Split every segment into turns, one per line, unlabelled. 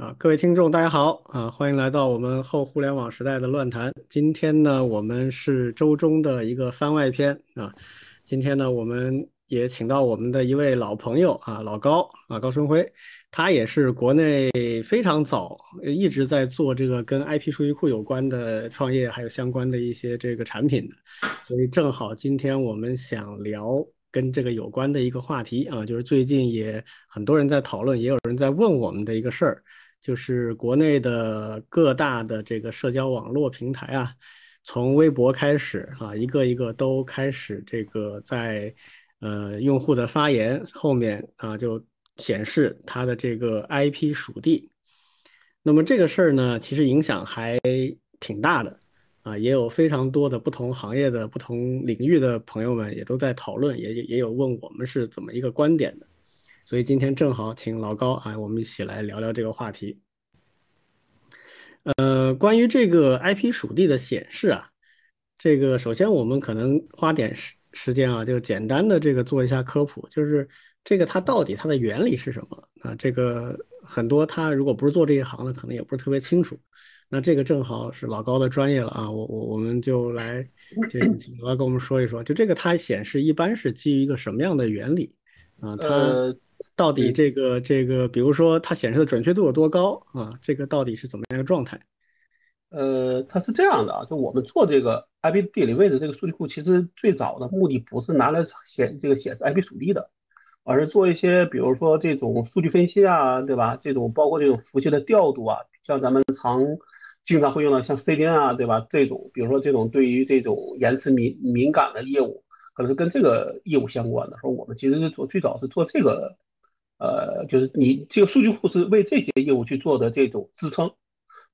啊，各位听众，大家好啊，欢迎来到我们后互联网时代的乱谈。今天呢，我们是周中的一个番外篇啊。今天呢，我们也请到我们的一位老朋友啊，老高啊，高春辉，他也是国内非常早一直在做这个跟 IP 数据库有关的创业，还有相关的一些这个产品的。所以正好今天我们想聊跟这个有关的一个话题啊，就是最近也很多人在讨论，也有人在问我们的一个事儿。就是国内的各大的这个社交网络平台啊，从微博开始啊，一个一个都开始这个在呃用户的发言后面啊，就显示它的这个 IP 属地。那么这个事儿呢，其实影响还挺大的啊，也有非常多的不同行业的不同领域的朋友们也都在讨论，也也有问我们是怎么一个观点的。所以今天正好请老高啊，我们一起来聊聊这个话题。呃，关于这个 IP 属地的显示啊，这个首先我们可能花点时时间啊，就简单的这个做一下科普，就是这个它到底它的原理是什么啊？这个很多他如果不是做这一行的，可能也不是特别清楚。那这个正好是老高的专业了啊，我我我们就来这个请老高跟我们说一说，就这个它显示一般是基于一个什么样的原理啊？它。到底这个这个，比如说它显示的准确度有多高啊？这个到底是怎么样一个状态？
呃，它是这样的啊，就我们做这个 IP 地理位置这个数据库，其实最早的目的不是拿来显这个显示 IP 属地的，而是做一些比如说这种数据分析啊，对吧？这种包括这种服务器的调度啊，像咱们常经常会用到像 CDN 啊，对吧？这种比如说这种对于这种延迟敏敏感的业务，可能是跟这个业务相关的。说我们其实是做最早是做这个。呃，就是你这个数据库是为这些业务去做的这种支撑。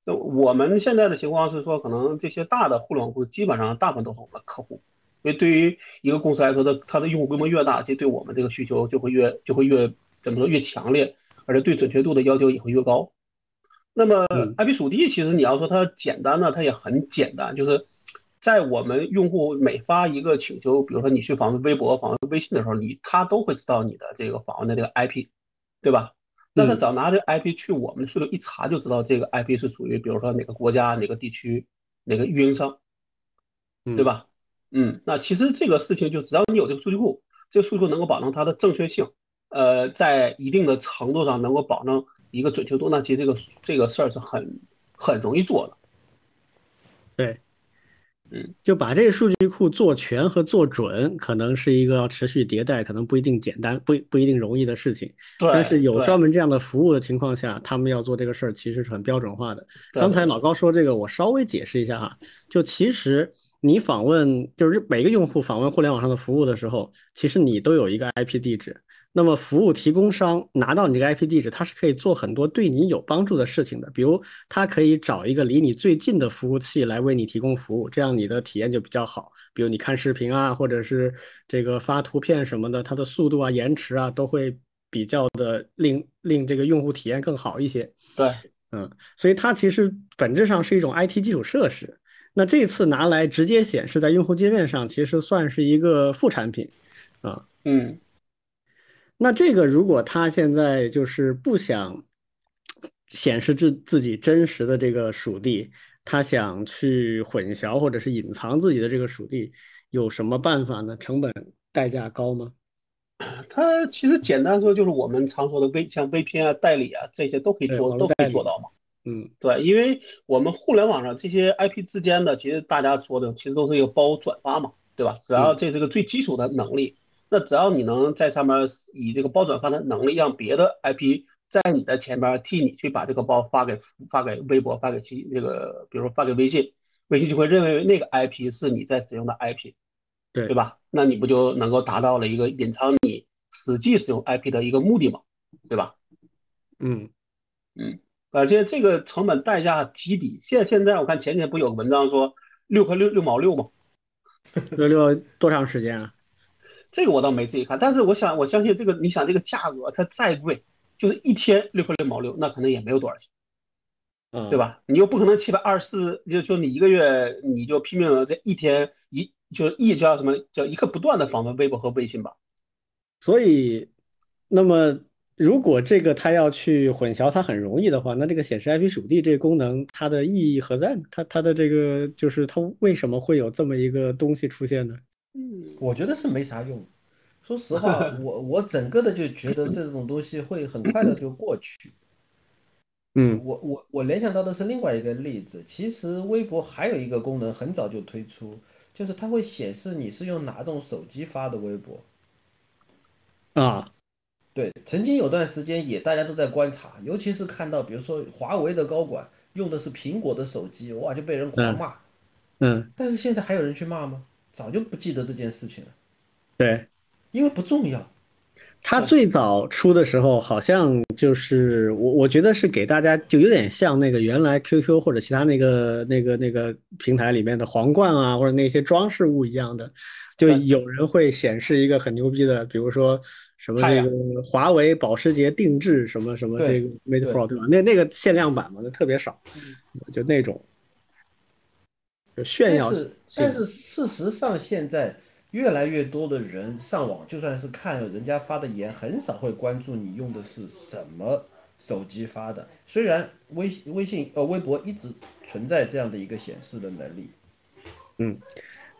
那我们现在的情况是说，可能这些大的互联网公司基本上大部分都是我们的客户。因为对于一个公司来说，它它的用户规模越大，其实对我们这个需求就会越就会越怎么说越强烈，而且对准确度的要求也会越高。那么 IP 属地其实你要说它简单呢，它也很简单，就是在我们用户每发一个请求，比如说你去访问微博、访问微信的时候，你他都会知道你的这个访问的这个 IP。对吧？那他只要拿这个 IP 去我们的数据一查，就知道这个 IP 是属于，比如说哪个国家、哪个地区、哪个运营商，对吧？嗯，那其实这个事情就只要你有这个数据库，这个数据库能够保证它的正确性，呃，在一定的程度上能够保证一个准确度，那其实这个这个事儿是很很容易做的。
对。
嗯，
就把这个数据库做全和做准，可能是一个要持续迭代，可能不一定简单，不不一定容易的事情。
对。
但是有专门这样的服务的情况下，他们要做这个事儿，其实是很标准化的。刚才老高说这个，我稍微解释一下哈。就其实你访问，就是每个用户访问互联网上的服务的时候，其实你都有一个 IP 地址。那么服务提供商拿到你这个 IP 地址，它是可以做很多对你有帮助的事情的。比如，它可以找一个离你最近的服务器来为你提供服务，这样你的体验就比较好。比如你看视频啊，或者是这个发图片什么的，它的速度啊、延迟啊都会比较的令令这个用户体验更好一些。
对，
嗯，所以它其实本质上是一种 IT 基础设施。那这次拿来直接显示在用户界面上，其实算是一个副产品啊。
嗯。
那这个如果他现在就是不想显示自自己真实的这个属地，他想去混淆或者是隐藏自己的这个属地，有什么办法呢？成本代价高吗？
它其实简单说就是我们常说的 V 像 VPN 啊、代理啊这些都可以做，都可以做到嘛。
嗯，
对，因为我们互联网上这些 IP 之间的，其实大家说的其实都是一个包转发嘛，对吧？只要这是个最基础的能力。那只要你能在上面以这个包转发的能力，让别的 IP 在你的前面替你去把这个包发给发给微博、发给其这个，比如说发给微信，微信就会认为那个 IP 是你在使用的 IP，
对
对吧？那你不就能够达到了一个隐藏你实际使用 IP 的一个目的嘛？对吧？
嗯
嗯，而且这个成本代价极低。现现在我看前天不有个文章说六块六六毛六吗？
六六多长时间啊？
这个我倒没仔细看，但是我想，我相信这个，你想这个价格，它再贵，就是一天六块六毛六，那可能也没有多少钱，
嗯，
对吧？你又不可能七百二十四，就就你一个月你就拼命这一天一就一叫什么叫一刻不断的访问微博和微信吧。
所以，那么如果这个它要去混淆，它很容易的话，那这个显示 IP 属地这个功能，它的意义何在呢？它它的这个就是它为什么会有这么一个东西出现呢？
嗯，
我觉得是没啥用。说实话，我我整个的就觉得这种东西会很快的就过去。
嗯，
我我我联想到的是另外一个例子，其实微博还有一个功能很早就推出，就是它会显示你是用哪种手机发的微博。
啊，
对，曾经有段时间也大家都在观察，尤其是看到比如说华为的高管用的是苹果的手机，哇，就被人狂骂。
嗯，
但是现在还有人去骂吗？早就不记得这件事情了，
对，
因为不重要。
他最早出的时候，好像就是我我觉得是给大家就有点像那个原来 QQ 或者其他那个那个那个平台里面的皇冠啊，或者那些装饰物一样的，就有人会显示一个很牛逼的，比如说什么
那
个华为保时捷定制什么什么这个 Mate
对
Pro 对吧？那那个限量版嘛，那特别少，就那种就炫耀
但是但是事实上，现在越来越多的人上网，就算是看人家发的言，很少会关注你用的是什么手机发的。虽然微微信呃微博一直存在这样的一个显示的能力，嗯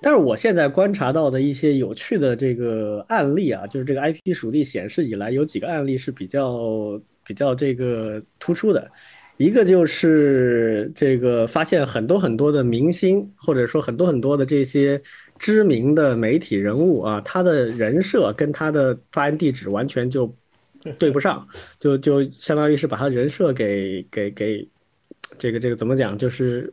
但是我现在观察到的一些有趣的这个案例啊，就是这个 IP 属地显示以来，有几个案例是比较比较这个突出的。一个就是这个发现很多很多的明星，或者说很多很多的这些知名的媒体人物啊，他的人设跟他的发言地址完全就 对不上，就就相当于是把他人设给给给这个这个怎么讲，就是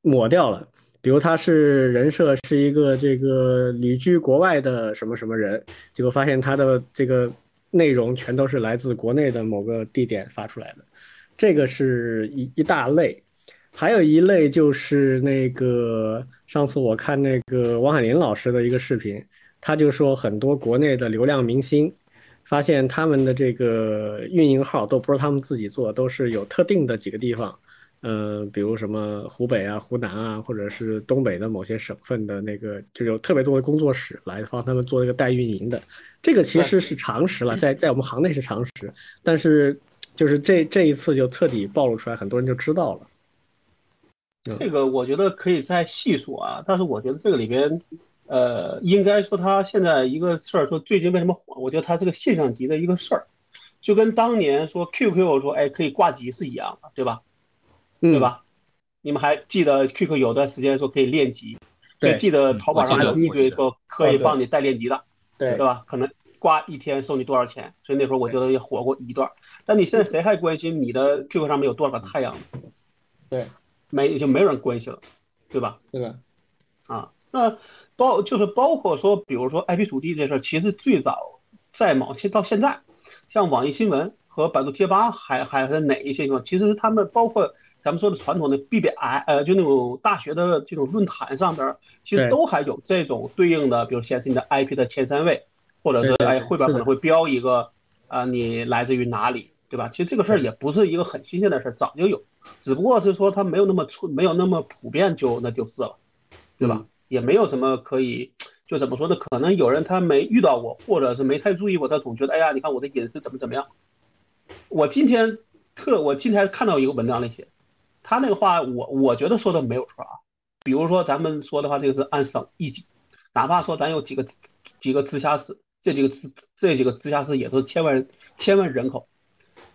抹掉了。比如他是人设是一个这个旅居国外的什么什么人，结果发现他的这个内容全都是来自国内的某个地点发出来的，这个是一一大类。还有一类就是那个上次我看那个王海林老师的一个视频，他就说很多国内的流量明星，发现他们的这个运营号都不是他们自己做，都是有特定的几个地方。呃，比如什么湖北啊、湖南啊，或者是东北的某些省份的那个，就有特别多的工作室来帮他们做这个代运营的。这个其实是常识了，在在我们行内是常识，但是就是这这一次就彻底暴露出来，很多人就知道了。
这个我觉得可以再细说啊，但是我觉得这个里边，呃，应该说他现在一个事儿，说最近为什么火，我觉得它是个现象级的一个事儿，就跟当年说 QQ 说哎可以挂机是一样的，对吧？
嗯
对？吧？你们还记得 QQ 有段时间说可以练级，
对
就记得淘宝上有
我记得
一堆说可以帮你代练级的，
对
对吧？可能挂一天收你多少钱，所以那时候我觉得也火过一段儿。但你现在谁还关心你的 QQ 上面有多少个太阳？
对，
没就没有人关心了，对吧？
对吧？
啊，那包就是包括说，比如说 IP 属地这事儿，其实最早在某些到现在，像网易新闻和百度贴吧还还是哪一些地方，其实他们包括咱们说的传统的 BBI，呃，就那种大学的这种论坛上边儿，其实都还有这种对应的，比如显示你的 IP 的前三位，或者是哎
对是的
汇报可能会标一个啊、你来自于哪里，对吧？其实这个事儿也不是一个很新鲜的事儿，早就有，只不过是说它没有那么出，没有那么普遍就那就是了，对吧？也没有什么可以，就怎么说呢？可能有人他没遇到过，或者是没太注意过，他总觉得，哎呀，你看我的隐私怎么怎么样。我今天特，我今天看到一个文章里写，他那个话我我觉得说的没有错啊。比如说咱们说的话，这个是按省一级，哪怕说咱有几个几个直辖市，这几个直这几个直辖市也都是千万人千万人口，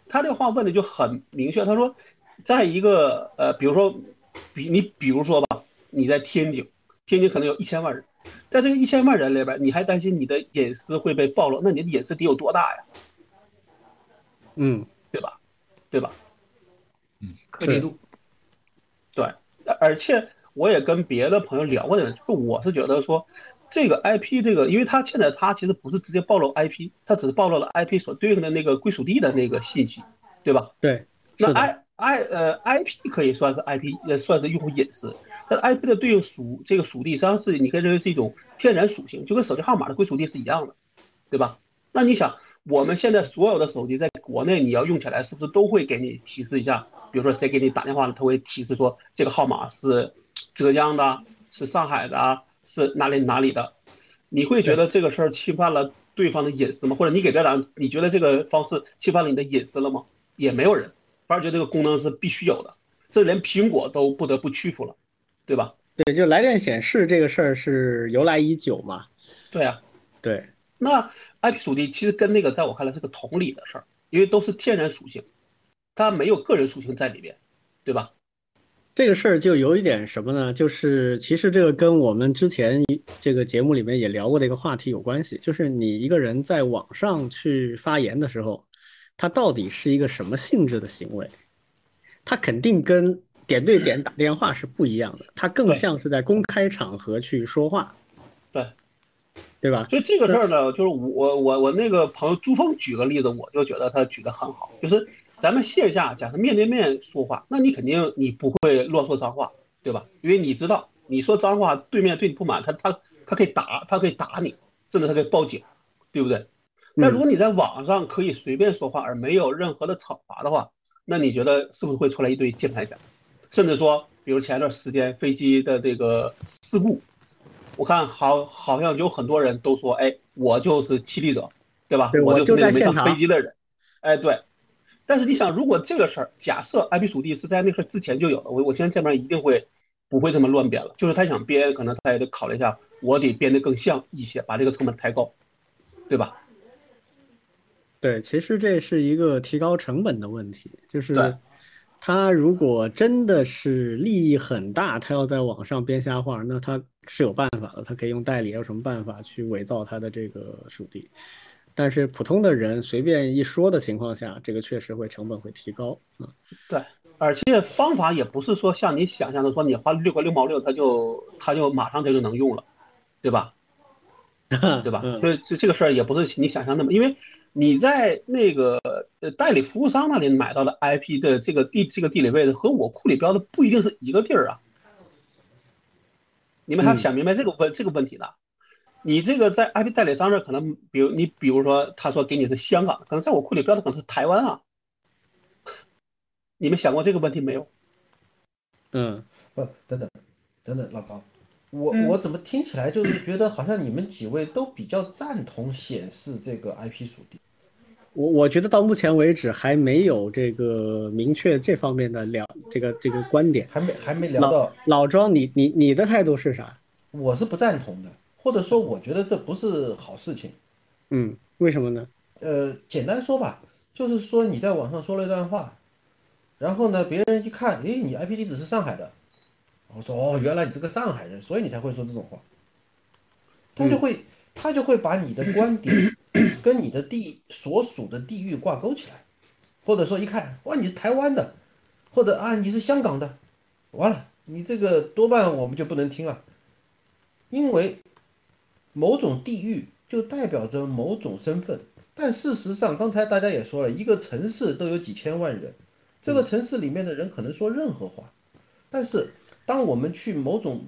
他这话问的就很明确，他说，在一个呃，比如说，比你比如说吧，你在天津，天津可能有一千万人，在这个一千万人里边，你还担心你的隐私会被暴露，那你的隐私得有多大呀？
嗯，
对吧？对吧？
嗯颗粒度，
对，而且我也跟别的朋友聊过这个，就是我是觉得说，这个 IP 这个，因为它现在它其实不是直接暴露 IP，它只是暴露了 IP 所对应的那个归属地的那个信息，对吧？
对，
那 I I 呃 IP 可以算是 IP，也算是用户隐私。但 IP 的对应属这个属地，实际上是你可以认为是一种天然属性，就跟手机号码的归属地是一样的，对吧？那你想，我们现在所有的手机在国内你要用起来，是不是都会给你提示一下？比如说谁给你打电话了，他会提示说这个号码是浙江的，是上海的，是哪里哪里的？你会觉得这个事儿侵犯了对方的隐私吗？或者你给别人，你觉得这个方式侵犯了你的隐私了吗？也没有人，反而觉得这个功能是必须有的，这连苹果都不得不屈服了，对吧？
对，就来电显示这个事儿是由来已久嘛。
对啊，
对。
那 IP 属地其实跟那个在我看来是个同理的事儿，因为都是天然属性，它没有个人属性在里边，对吧？
这个事儿就有一点什么呢？就是其实这个跟我们之前这个节目里面也聊过的一个话题有关系，就是你一个人在网上去发言的时候，他到底是一个什么性质的行为？他肯定跟点对点打电话是不一样的，他更像是在公开场合去说话，
对，
对吧？
所以这个事儿呢，就是我我我那个朋友朱峰举个例子，我就觉得他举得很好，就是。咱们线下假设面对面说话，那你肯定你不会乱说脏话，对吧？因为你知道你说脏话，对面对你不满，他他他可以打，他可以打你，甚至他可以报警，对不对？但如果你在网上可以随便说话而没有任何的惩罚的话，那你觉得是不是会出来一堆键盘侠？甚至说，比如前段时间飞机的这个事故，我看好好像有很多人都说，哎，我就是亲历者，对吧？我就是那个没上飞机的人，哎，对。但是你想，如果这个事儿，假设 IP 属地是在那事儿之前就有了，我我现在这边一定会不会这么乱编了。就是他想编，可能他也得考虑一下，我得编得更像一些，把这个成本抬高，对吧？
对，其实这是一个提高成本的问题。就是他如果真的是利益很大，他要在网上编瞎话，那他是有办法的，他可以用代理，有什么办法去伪造他的这个属地。但是普通的人随便一说的情况下，这个确实会成本会提高啊。
对，而且方法也不是说像你想象的说你花六块六毛六，它就它就马上它就能用了，对吧？对吧？所以这这个事儿也不是你想象那么，因为你在那个呃代理服务商那里买到的 IP 的这个地这个地理位置和我库里标的不一定是一个地儿啊。你们还要想明白这个问这个问题呢。你这个在 IP 代理商这可能，比如你比如说，他说给你是香港，可能在我库里标的可能是台湾啊。你们想过这个问题没有？
嗯，
不，等等，等等，老高，我我怎么听起来就是觉得好像你们几位都比较赞同显示这个 IP 属地。
我我觉得到目前为止还没有这个明确这方面的聊这个这个观点，
还没还没聊到。
老庄，你你你的态度是啥？
我是不赞同的。或者说，我觉得这不是好事情。
嗯，为什么呢？
呃，简单说吧，就是说你在网上说了一段话，然后呢，别人一看，诶，你 IP 地址是上海的，我说哦，原来你是个上海人，所以你才会说这种话。他就会他就会把你的观点跟你的地所属的地域挂钩起来，或者说一看，哇，你是台湾的，或者啊你是香港的，完了，你这个多半我们就不能听了，因为。某种地域就代表着某种身份，但事实上，刚才大家也说了，一个城市都有几千万人，这个城市里面的人可能说任何话，但是当我们去某种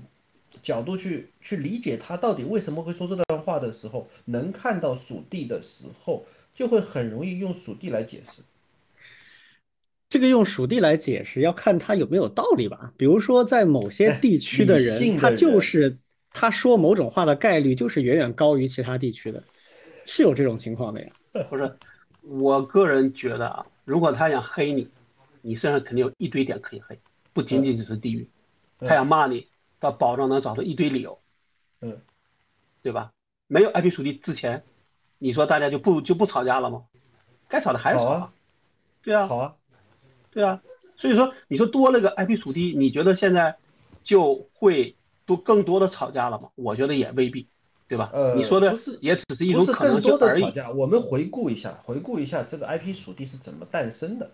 角度去去理解他到底为什么会说这段话的时候，能看到属地的时候，就会很容易用属地来解释。
这个用属地来解释，要看他有没有道理吧。比如说，在某些地区的人，他就是。他说某种话的概率就是远远高于其他地区的，是有这种情况的呀。
不是，我个人觉得啊，如果他想黑你，你身上肯定有一堆点可以黑，不仅仅只是地域。他想骂你，他保证能找到一堆理由。
嗯，
对吧？没有 IP 属地之前，你说大家就不就不吵架了吗？该吵的还是吵
啊。
对啊。
好啊。
对啊。所以说，你说多了个 IP 属地，你觉得现在就会？都更多的吵架了吗？我觉得也未必，对吧？
呃，
你说的也只是一种可能性而已。
我们回顾一下，回顾一下这个 IP 属地是怎么诞生的。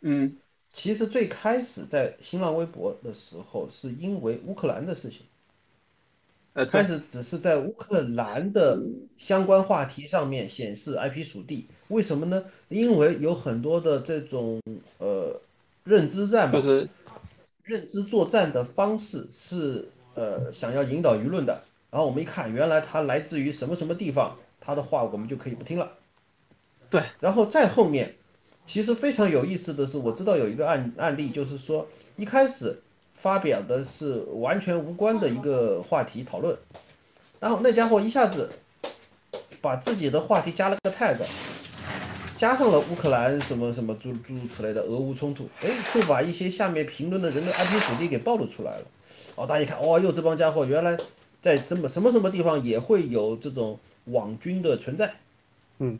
嗯，
其实最开始在新浪微博的时候，是因为乌克兰的事情。
呃，
开始只是在乌克兰的相关话题上面显示 IP 属地，为什么呢？因为有很多的这种呃认知战
嘛，就是
认知作战的方式是。呃，想要引导舆论的，然后我们一看，原来他来自于什么什么地方，他的话我们就可以不听了。
对，
然后再后面，其实非常有意思的是，我知道有一个案案例，就是说一开始发表的是完全无关的一个话题讨论，然后那家伙一下子把自己的话题加了个 tag，加上了乌克兰什么什么诸诸如此类的俄乌冲突，哎，就把一些下面评论的人的 IP 属地给暴露出来了。哦，大家一看，哦哟，这帮家伙原来在什么什么什么地方也会有这种网军的存在。
嗯，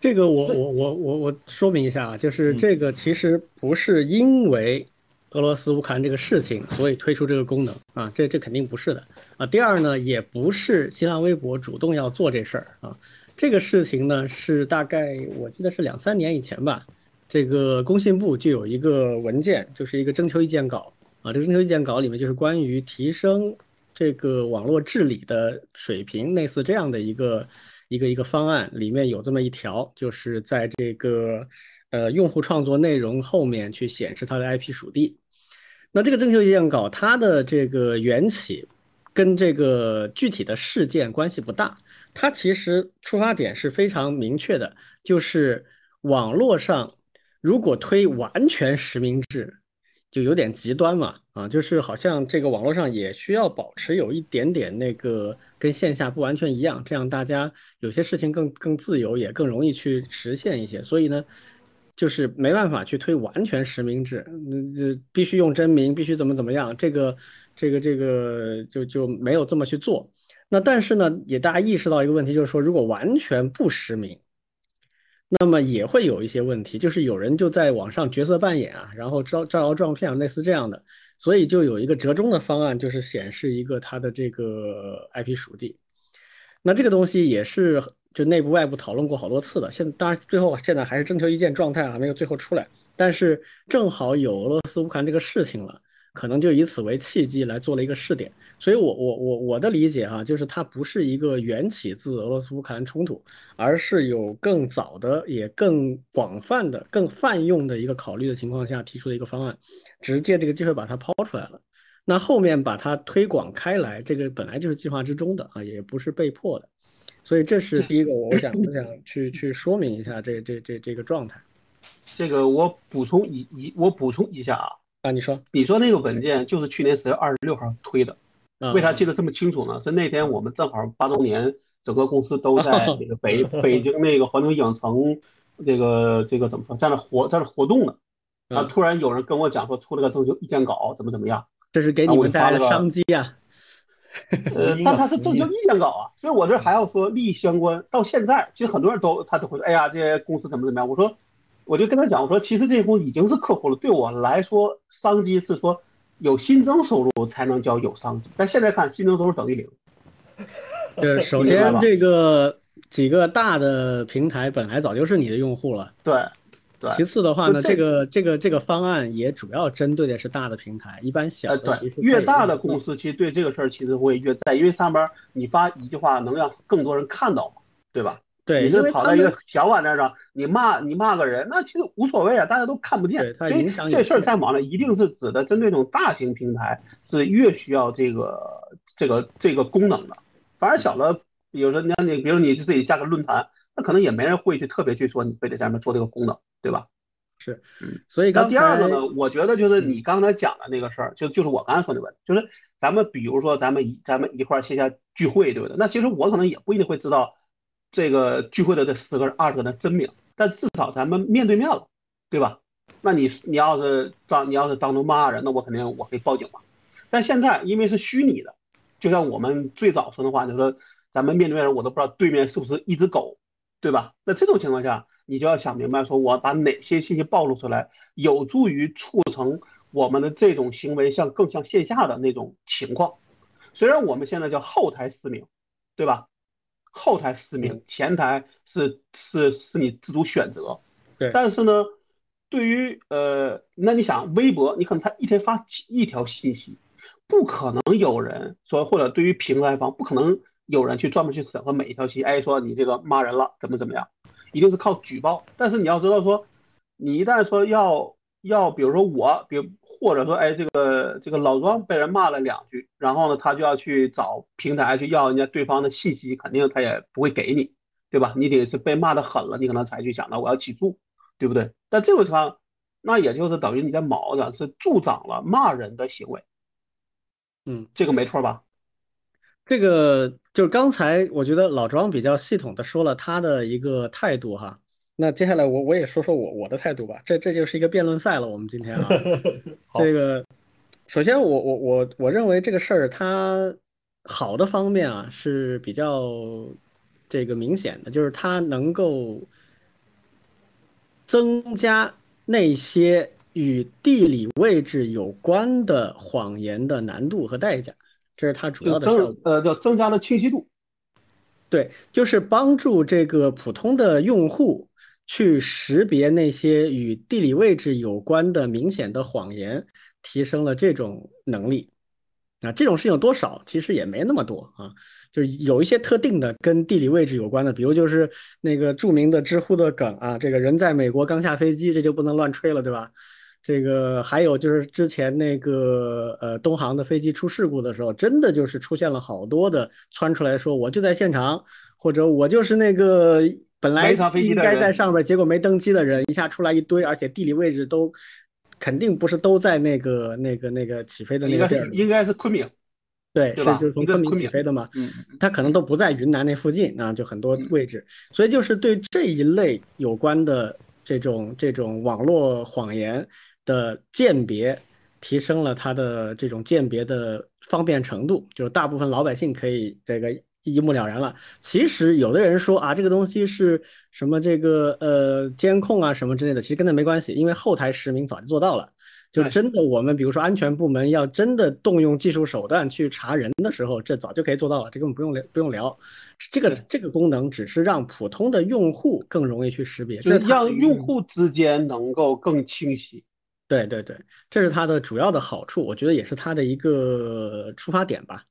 这个我我我我我说明一下啊，就是这个其实不是因为俄罗斯乌克兰这个事情，所以推出这个功能啊，这这肯定不是的啊。第二呢，也不是新浪微博主动要做这事儿啊，这个事情呢是大概我记得是两三年以前吧，这个工信部就有一个文件，就是一个征求意见稿啊，这个征求意见稿里面就是关于提升这个网络治理的水平，类似这样的一个。一个一个方案里面有这么一条，就是在这个呃用户创作内容后面去显示它的 IP 属地。那这个征求意见稿它的这个缘起跟这个具体的事件关系不大，它其实出发点是非常明确的，就是网络上如果推完全实名制。就有点极端嘛，啊，就是好像这个网络上也需要保持有一点点那个跟线下不完全一样，这样大家有些事情更更自由，也更容易去实现一些。所以呢，就是没办法去推完全实名制，那这必须用真名，必须怎么怎么样，这个这个这个就就没有这么去做。那但是呢，也大家意识到一个问题，就是说如果完全不实名。那么也会有一些问题，就是有人就在网上角色扮演啊，然后招招摇撞骗，类似这样的，所以就有一个折中的方案，就是显示一个它的这个 IP 属地。那这个东西也是就内部外部讨论过好多次的，现当然最后现在还是征求意见状态啊，没有最后出来。但是正好有俄罗斯乌克兰这个事情了。可能就以此为契机来做了一个试点，所以，我我我我的理解啊，就是它不是一个缘起自俄罗斯乌克兰冲突，而是有更早的、也更广泛的、更泛用的一个考虑的情况下提出的一个方案，只是借这个机会把它抛出来了。那后面把它推广开来，这个本来就是计划之中的啊，也不是被迫的。所以这是第一个，我想我想去去说明一下这这这这个状态。
这个我补充一一，我补充一下啊。
啊，你说，
你说那个文件就是去年十月二十六号推的，为啥记得这么清楚呢？是那天我们正好八周年，整个公司都在那个北 北京那个环球影城，这个这个怎么说，在那活在那活动呢？啊，突然有人跟我讲说出了个征求意见稿，怎么怎么样？
这是给你们带来的商机呀。
呃，但他是征求意见稿啊，所以我这还要说利益相关。到现在，其实很多人都他都会说，哎呀，这些公司怎么怎么样？我说。我就跟他讲，我说其实这些公司已经是客户了。对我来说，商机是说有新增收入才能叫有商机。但现在看，新增收入等于零。
对，首先这个几个大的平台本来早就是你的用户了。
对，对。
其次的话呢，这个这个这个方案也主要针对的是大的平台，一般小的
对越大的公司其实对这个事儿其实会越在，因为上边你发一句话能让更多人看到嘛，对吧？
对，
你是跑到一个小网站上，你骂你骂个人，那其实无所谓啊，大家都看不见。所以这事儿在网上一定是指的针对这种大型平台，是越需要这个这个这个功能的。反而小的，比如说你你，比如你自己加个论坛，那可能也没人会去特别去说你非得在上面做这个功能，对吧？
是，所以刚
第二个呢，我觉得就是你刚才讲的那个事儿，就就是我刚才说那问题，就是咱们比如说咱们一咱们一块儿线下聚会，对不对？那其实我可能也不一定会知道。这个聚会的这十个人、二十个人真名，但至少咱们面对面了，对吧？那你你要是当你要是当众骂人，那我肯定我可以报警嘛。但现在因为是虚拟的，就像我们最早说的话，就是说咱们面对面，我都不知道对面是不是一只狗，对吧？那这种情况下，你就要想明白，说我把哪些信息暴露出来，有助于促成我们的这种行为像更像线下的那种情况。虽然我们现在叫后台实名，对吧？后台实名，前台是是是你自主选择。
对，
但是呢，对于呃，那你想微博，你可能他一天发几亿条信息，不可能有人说，或者对于平台方，不可能有人去专门去审核每一条信息，哎，说你这个骂人了，怎么怎么样，一定是靠举报。但是你要知道说，你一旦说要要，比如说我，比如。或者说，哎，这个这个老庄被人骂了两句，然后呢，他就要去找平台去要人家对方的信息，肯定他也不会给你，对吧？你得是被骂的狠了，你可能才去想到我要起诉，对不对？但这种情况，那也就是等于你在毛上是助长了骂人的行为，
嗯，
这个没错吧？
这个就是刚才我觉得老庄比较系统的说了他的一个态度哈，那接下来我我也说说我我的态度吧，这这就是一个辩论赛了，我们今天啊，这个首先我我我我认为这个事儿它好的方面啊是比较这个明显的，就是它能够增加那些与地理位置有关的谎言的难度和代价。这是它主要的效果，
呃，叫增加了清晰度。
对，就是帮助这个普通的用户去识别那些与地理位置有关的明显的谎言，提升了这种能力。啊，这种事情多少？其实也没那么多啊，就是有一些特定的跟地理位置有关的，比如就是那个著名的知乎的梗啊，这个人在美国刚下飞机，这就不能乱吹了，对吧？这个还有就是之前那个呃东航的飞机出事故的时候，真的就是出现了好多的窜出来说我就在现场，或者我就是那个本来应该在上面，结果没登机的人，一下出来一堆，而且地理位置都肯定不是都在那个那个那个起飞的那个地儿，
应该是昆明，
对，是就是从昆明起飞的嘛，
嗯，
他可能都不在云南那附近啊，就很多位置，所以就是对这一类有关的这种这种网络谎言。的鉴别提升了它的这种鉴别的方便程度，就是大部分老百姓可以这个一目了然了。其实有的人说啊，这个东西是什么这个呃监控啊什么之类的，其实跟那没关系，因为后台实名早就做到了。就真的我们比如说安全部门要真的动用技术手段去查人的时候，这早就可以做到了，这根本不用聊不用聊。这个这个功能只是让普通的用户更容易去识别，
就是让用户之间能够更清晰。
对对对，这是它的主要的好处，我觉得也是它的一个出发点吧。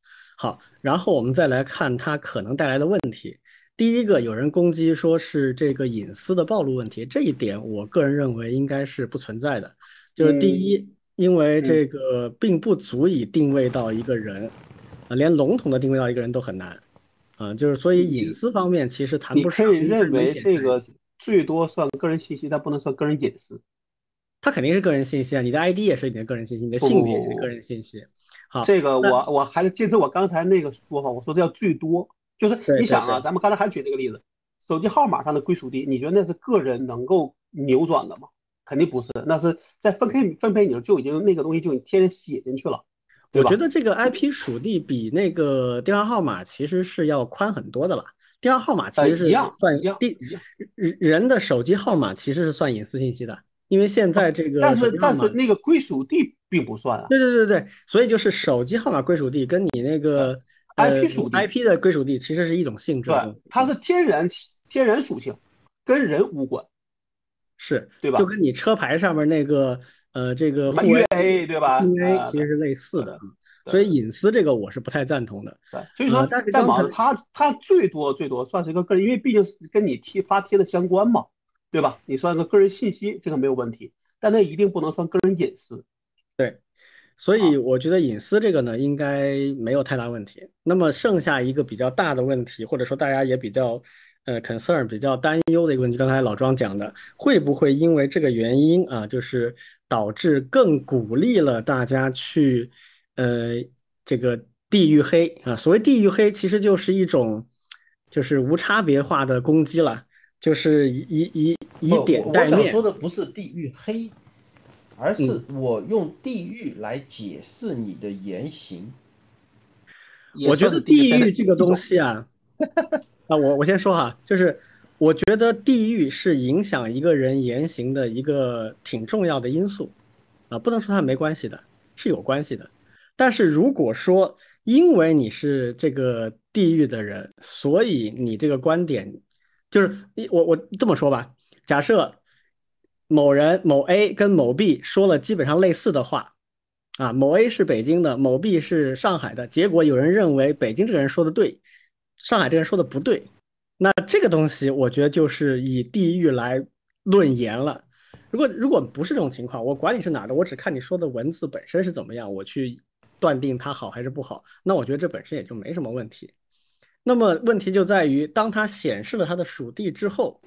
好，然后我们再来看它可能带来的问题。第一个，有人攻击说是这个隐私的暴露问题，这一点我个人认为应该是不存在的。就是第一，因为这个并不足以定位到一个人，啊，连笼统的定位到一个人都很难，啊，就是所以隐私方面其实谈不上。
你可以认为这个最多算个人信息，但不能算个人隐私。
它肯定是个人信息啊，你的 ID 也是你的个人信息，你的性别也是个人信息。好，
这个我我还是坚持我刚才那个说法，我说的叫最多，就是你想啊，咱们刚才还举这个例子，手机号码上的归属地，你觉得那是个人能够扭转的吗？肯定不是，那是在分配分配你就已经那个东西就你天天写进去了。
我觉得这个 IP 属地比那个电话号码其实是要宽很多的了。电话号码其实是算地人人的手机号码其实是算隐私信息的。因为现在这个，
但是但是那个归属地并不算啊。
对对对对，所以就是手机号码归属地跟你那个
IP 属
IP 的归属地其实是一种性质。
对，它是天然天然属性，跟人无关，
是
对吧？
就跟你车牌上面那个呃这个
沪 A 对吧？
沪 A 其实是类似的，所以隐私这个我是不太赞同的。
对，所以说在网上它它最多最多算是一个个人，因为毕竟是跟你贴发贴的相关嘛。对吧？你算个个人信息，这个没有问题，但那一定不能算个人隐私。
对，所以我觉得隐私这个呢，应该没有太大问题。那么剩下一个比较大的问题，或者说大家也比较呃 concern、比较担忧的一个问题，刚才老庄讲的，会不会因为这个原因啊，就是导致更鼓励了大家去呃这个地域黑啊？所谓地域黑，其实就是一种就是无差别化的攻击了。就是以以以以点带面。
我想说的不是地域黑，而是我用地域来解释你的言行。
我觉得地域这个东西啊，啊，我我先说哈，就是我觉得地域是影响一个人言行的一个挺重要的因素啊，不能说它没关系的，是有关系的。但是如果说因为你是这个地域的人，所以你这个观点。就是一我我这么说吧，假设某人某 A 跟某 B 说了基本上类似的话，啊，某 A 是北京的，某 B 是上海的，结果有人认为北京这个人说的对，上海这个人说的不对，那这个东西我觉得就是以地域来论言了。如果如果不是这种情况，我管你是哪的，我只看你说的文字本身是怎么样，我去断定它好还是不好，那我觉得这本身也就没什么问题。那么问题就在于，当它显示了它的属地之后，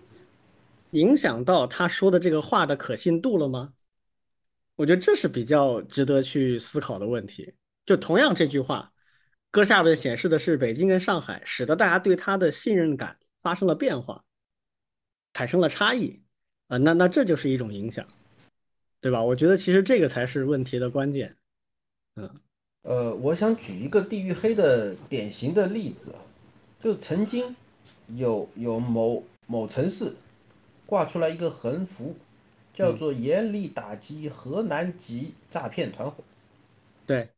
影响到他说的这个话的可信度了吗？我觉得这是比较值得去思考的问题。就同样这句话，搁下边显示的是北京跟上海，使得大家对他的信任感发生了变化，产生了差异啊，那那这就是一种影响，对吧？我觉得其实这个才是问题的关键。嗯，
呃，我想举一个地域黑的典型的例子，就曾经有有某某城市挂出来一个横幅，叫做“严厉打击河南籍诈骗团伙”。
对，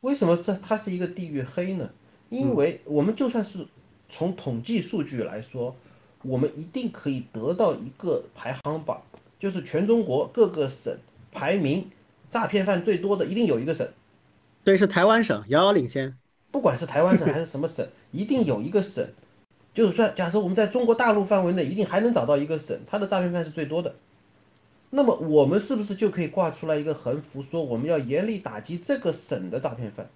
为什么这它是一个地域黑呢？因为我们就算是从统计数据来说，我们一定可以得到一个排行榜，就是全中国各个省排名诈骗犯最多的，一定有一个省。
对，是台湾省遥遥领先。
不管是台湾省还是什么省，一定有一个省，就是说，假设我们在中国大陆范围内，一定还能找到一个省，它的诈骗犯是最多的。那么我们是不是就可以挂出来一个横幅，说我们要严厉打击这个省的诈骗犯，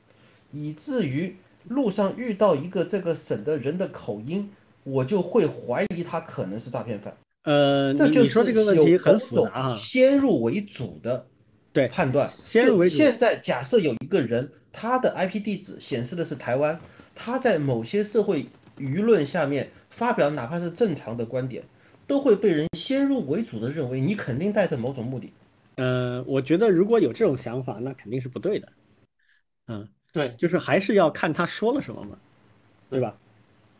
以至于路上遇到一个这个省的人的口音，我就会怀疑他可能是诈骗犯。
呃，
这就
你你说这个问题
有
很复杂啊。
先入为主的
对
判断。
先入为主
就现在假设有一个人，他的 IP 地址显示的是台湾，他在某些社会舆论下面发表哪怕是正常的观点，都会被人先入为主的认为你肯定带着某种目的。
呃，我觉得如果有这种想法，那肯定是不对的。嗯，
对，
就是还是要看他说了什么嘛，对吧？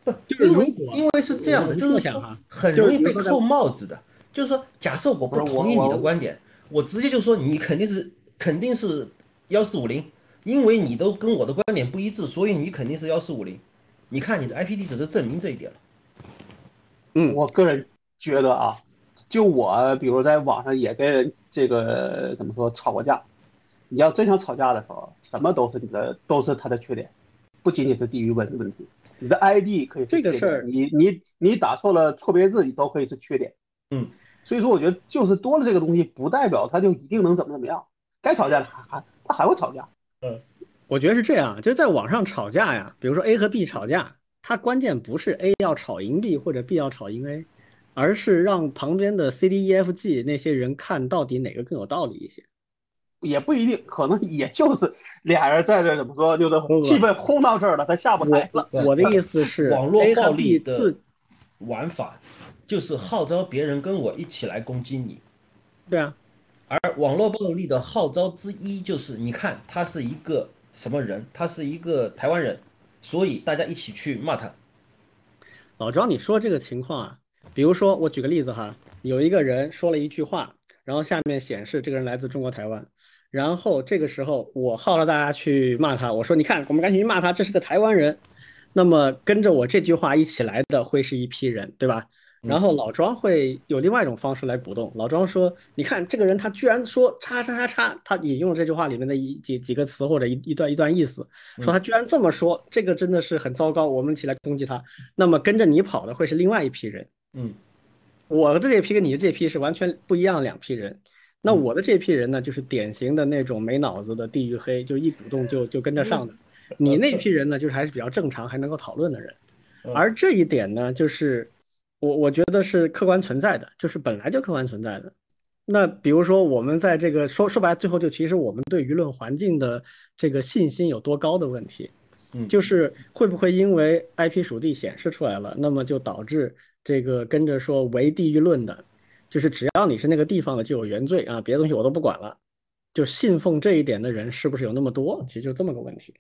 不，
就是
因为
如果
因为是这样的，就是
想哈
很容易被扣帽子的。就是说，假设我不同意你的观点，我直接就说你肯定是肯定是幺四五零，因为你都跟我的观点不一致，所以你肯定是幺四五零。你看你的 IP 地址就证明这一点了。
嗯
我个人觉得啊，就我比如在网上也跟这个怎么说吵过架，你要真想吵架的时候，什么都是你的都是他的缺点，不仅仅是地域问问题，你的 ID 可以是缺
这个事儿
点，你你你打错了错别字，你都可以是缺点。
嗯，
所以说我觉得就是多了这个东西，不代表他就一定能怎么怎么样，该吵架还还他还会吵架。
我觉得是这样，就是在网上吵架呀，比如说 A 和 B 吵架，它关键不是 A 要吵赢 B 或者 B 要吵赢 A，而是让旁边的 C、D、E、F、G 那些人看到底哪个更有道理一些。
也不一定，可能也就是俩人在这儿怎么说，就是气氛轰到这儿了，他下不来了。
我的意思是
网络暴力的玩法就是号召别人跟我一起来攻击你，
对啊，
而网络暴力的号召之一就是，你看他是一个什么人，他是一个台湾人，所以大家一起去骂他。
老张，你说这个情况啊，比如说我举个例子哈，有一个人说了一句话，然后下面显示这个人来自中国台湾，然后这个时候我号召大家去骂他，我说你看，我们赶紧去骂他，这是个台湾人。那么跟着我这句话一起来的会是一批人，对吧？然后老庄会有另外一种方式来鼓动。老庄说：“你看这个人，他居然说叉叉叉叉，他引用了这句话里面的一几几个词或者一一段一段意思，说他居然这么说，这个真的是很糟糕，我们一起来攻击他。那么跟着你跑的会是另外一批人，
嗯，
我的这批跟你的这批是完全不一样的两批人。那我的这批人呢，就是典型的那种没脑子的地域黑，就一鼓动就就跟着上的。你那批人呢，就是还是比较正常，还能够讨论的人。而这一点呢，就是我我觉得是客观存在的，就是本来就客观存在的。那比如说我们在这个说说白了，最后就其实我们对舆论环境的这个信心有多高的问题，
嗯
就是会不会因为 IP 属地显示出来了，那么就导致这个跟着说唯地域论的，就是只要你是那个地方的就有原罪啊，别的东西我都不管了，就信奉这一点的人是不是有那么多？其实就这么个问题。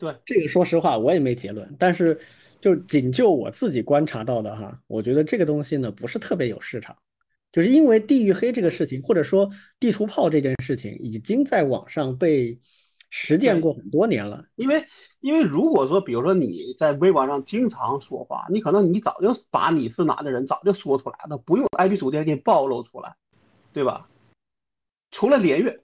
对
这个，说实话我也没结论，但是就仅就我自己观察到的哈，我觉得这个东西呢不是特别有市场，就是因为地域黑这个事情，或者说地图炮这件事情，已经在网上被实践过很多年了。
因为因为如果说，比如说你在微博上经常说话，你可能你早就把你是哪的人早就说出来了，不用 IP 主店给你暴露出来，对吧？除了连月，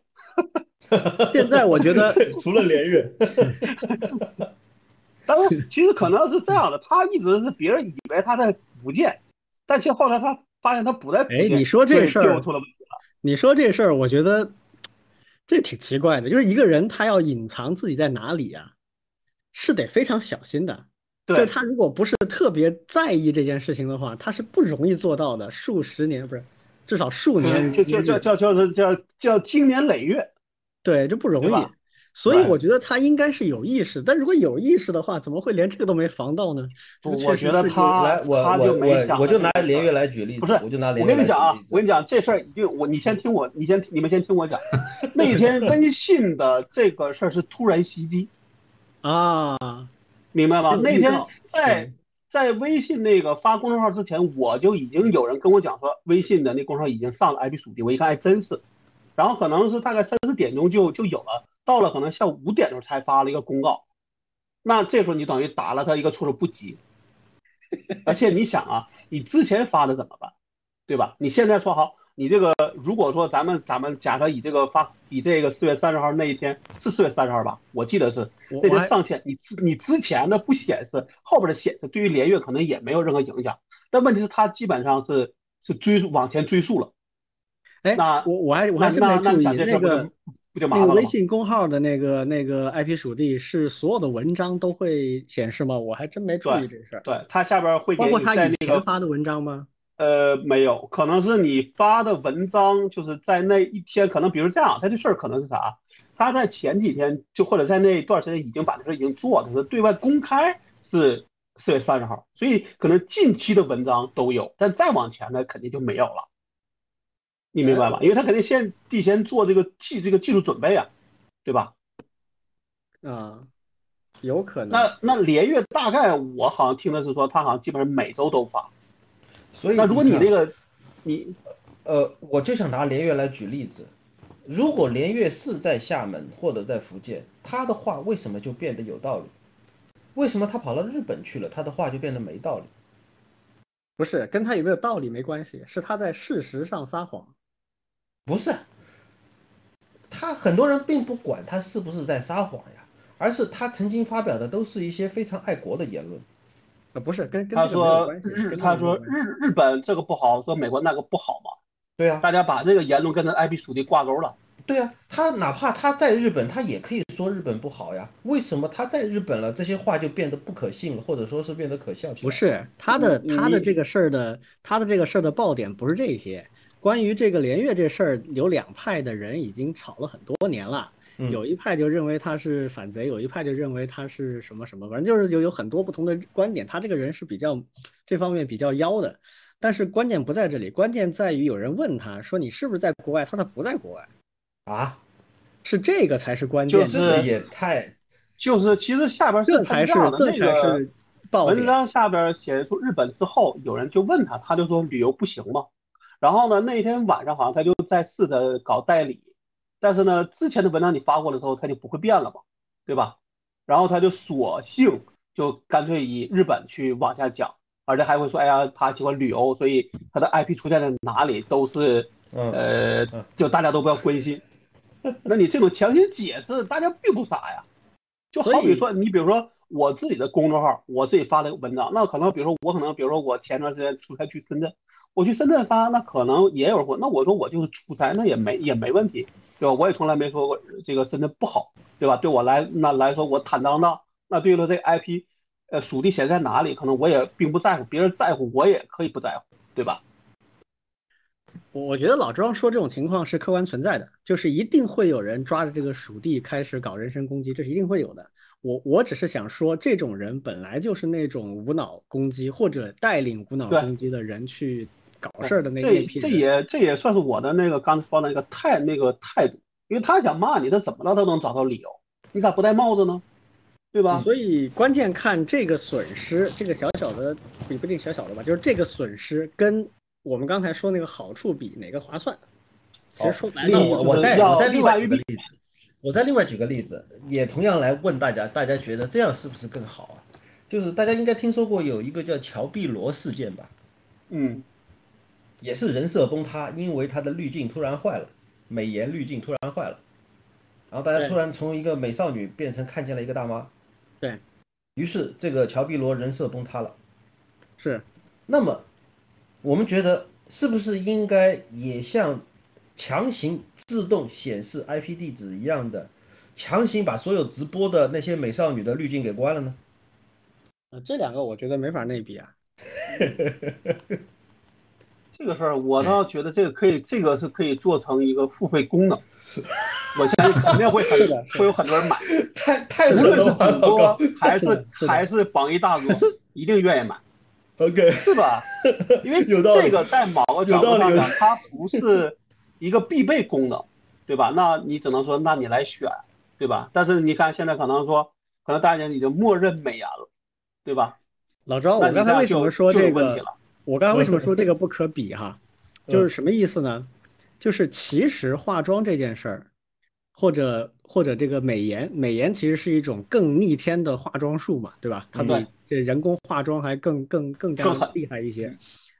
现在我觉得，
除了连月，
当然其实可能是这样的，他一直是别人以为他在补建，但其实后来他发现他不在
哎你说这事儿。你说这事儿，我觉得这挺奇怪的，就是一个人他要隐藏自己在哪里啊，是得非常小心的。就是，他如果不是特别在意这件事情的话，他是不容易做到的。数十年不是，至少数年，
就就就就就是叫叫经年累月，
对，这不容易。所以我觉得他应该是有意识，但如果有意识的话，怎么会连这个都没防到呢？
我觉得他
来，我我我就拿连月来举例子，
不是，
我就拿连
月。我跟你讲啊，我跟你讲这事儿就，我你先听我，你先你们先听我讲。那天 微信的这个事儿是突然袭击
啊，
明白吗？那天在在微信那个发公众号之前，我就已经有人跟我讲说，微信的那公众号已经上了 IP 属地，我一看哎真是。然后可能是大概三四点钟就就有了，到了可能下午五点钟才发了一个公告，那这时候你等于打了他一个措手不及，而且你想啊，你之前发的怎么办，对吧？你现在说好，你这个如果说咱们咱们假设以这个发以这个四月三十号那一天是四月三十号吧，我记得是那天上线，你之你之前的不显示，后边的显示，对于连月可能也没有任何影响，但问题是它基本上是是追往前追溯了。
哎，
那
我我还我还真没注意
那
个
那
个微信公号的那个那个 IP 属地是所有的文章都会显示吗？我还真没注意这事儿。
对，它下边会
包括他以前发的文章吗？
呃，没有，可能是你发的文章就是在那一天，可能比如这样，他这事儿可能是啥？他在前几天就或者在那一段时间已经把这事已经做了，是对外公开是四月三十号，所以可能近期的文章都有，但再往前呢，肯定就没有了。你明白吧？因为他肯定先提前做这个技这个技术准备啊，对吧？
啊，有可能。
那那连月大概我好像听的是说，他好像基本上每周都发。
所以
那如果你那个你
呃，我就想拿连月来举例子。如果连月是在厦门或者在福建，他的话为什么就变得有道理？为什么他跑到日本去了，他的话就变得没道理？
不是跟他有没有道理没关系，是他在事实上撒谎。
不是，他很多人并不管他是不是在撒谎呀，而是他曾经发表的都是一些非常爱国的言论。
啊，不是跟跟
他说日他说日日本这个不好，说美国那个不好嘛？
对呀，
大家把这个言论跟他 IP 属地挂钩了。
对呀，他哪怕他在日本，他也可以说日本不好呀。为什么他在日本了，这些话就变得不可信了，或者说是变得可笑起来？
不是他的他的这个事儿的他的这个事儿的爆点不是这些。关于这个连月这事儿，有两派的人已经吵了很多年了。有一派就认为他是反贼，有一派就认为他是什么什么，反正就是有有很多不同的观点。他这个人是比较这方面比较妖的，但是关键不在这里，关键在于有人问他说你是不是在国外？他说他不在国外
啊，
是这个才是关键。
就是
也太，
就是其实下边
这才是这才是爆
文章下边写出日本之后，有人就问他，他就说旅游不行吗？然后呢，那一天晚上好像他就在试着搞代理，但是呢，之前的文章你发过的时候，他就不会变了嘛，对吧？然后他就索性就干脆以日本去往下讲，而且还会说，哎呀，他喜欢旅游，所以他的 IP 出现在哪里都是，呃，就大家都不要关心。那你这种强行解释，大家并不傻呀。就好比说，你比如说我自己的公众号，我自己发的文章，那可能比如说我可能比如说我前段时间出差去深圳。我去深圳发，那可能也有人会，那我说我就是出差，那也没也没问题，对吧？我也从来没说过这个深圳不好，对吧？对我来那来说，我坦荡荡。那对了，这个 IP，呃，属地显在哪里，可能我也并不在乎，别人在乎，我也可以不在乎，对吧？
我我觉得老庄说这种情况是客观存在的，就是一定会有人抓着这个属地开始搞人身攻击，这是一定会有的。我我只是想说，这种人本来就是那种无脑攻击或者带领无脑攻击的人去。搞事儿的那
这这也这也算是我的那个刚才说的那个态那个态度，因为他想骂你，他怎么了都能找到理由，你咋不戴帽子呢？对吧？
所以关键看这个损失，这个小小的也不一定小小的吧，就是这个损失跟我们刚才说那个好处比哪个划算？其实说白了，
我我再我再另外举个例子，我再另外举个例子，也同样来问大家，大家觉得这样是不是更好啊？就是大家应该听说过有一个叫乔碧罗事件吧？
嗯。
也是人设崩塌，因为他的滤镜突然坏了，美颜滤镜突然坏了，然后大家突然从一个美少女变成看见了一个大妈，
对
于是这个乔碧罗人设崩塌了。
是，
那么我们觉得是不是应该也像强行自动显示 IP 地址一样的，强行把所有直播的那些美少女的滤镜给关了呢？
啊，这两个我觉得没法类比啊。
这个事儿，我倒觉得这个可以，这个是可以做成一个付费功能。我相信肯定会很 会有很多人买，
太太
无论是主播。还是还是榜一大哥，一定愿意买，
OK，
是吧？因为这个在某个角度上讲，它不是一个必备功能，对吧？那你只能说，那你来选，对吧？但是你看现在可能说，可能大家已经默认美颜了，对吧？
老张，我刚才为什么说这个？我刚刚为什么说这个 不可比哈？就是什么意思呢？就是其实化妆这件事儿，或者或者这个美颜，美颜其实是一种更逆天的化妆术嘛，对吧？它比
对
这人工化妆还更更更加厉害一些，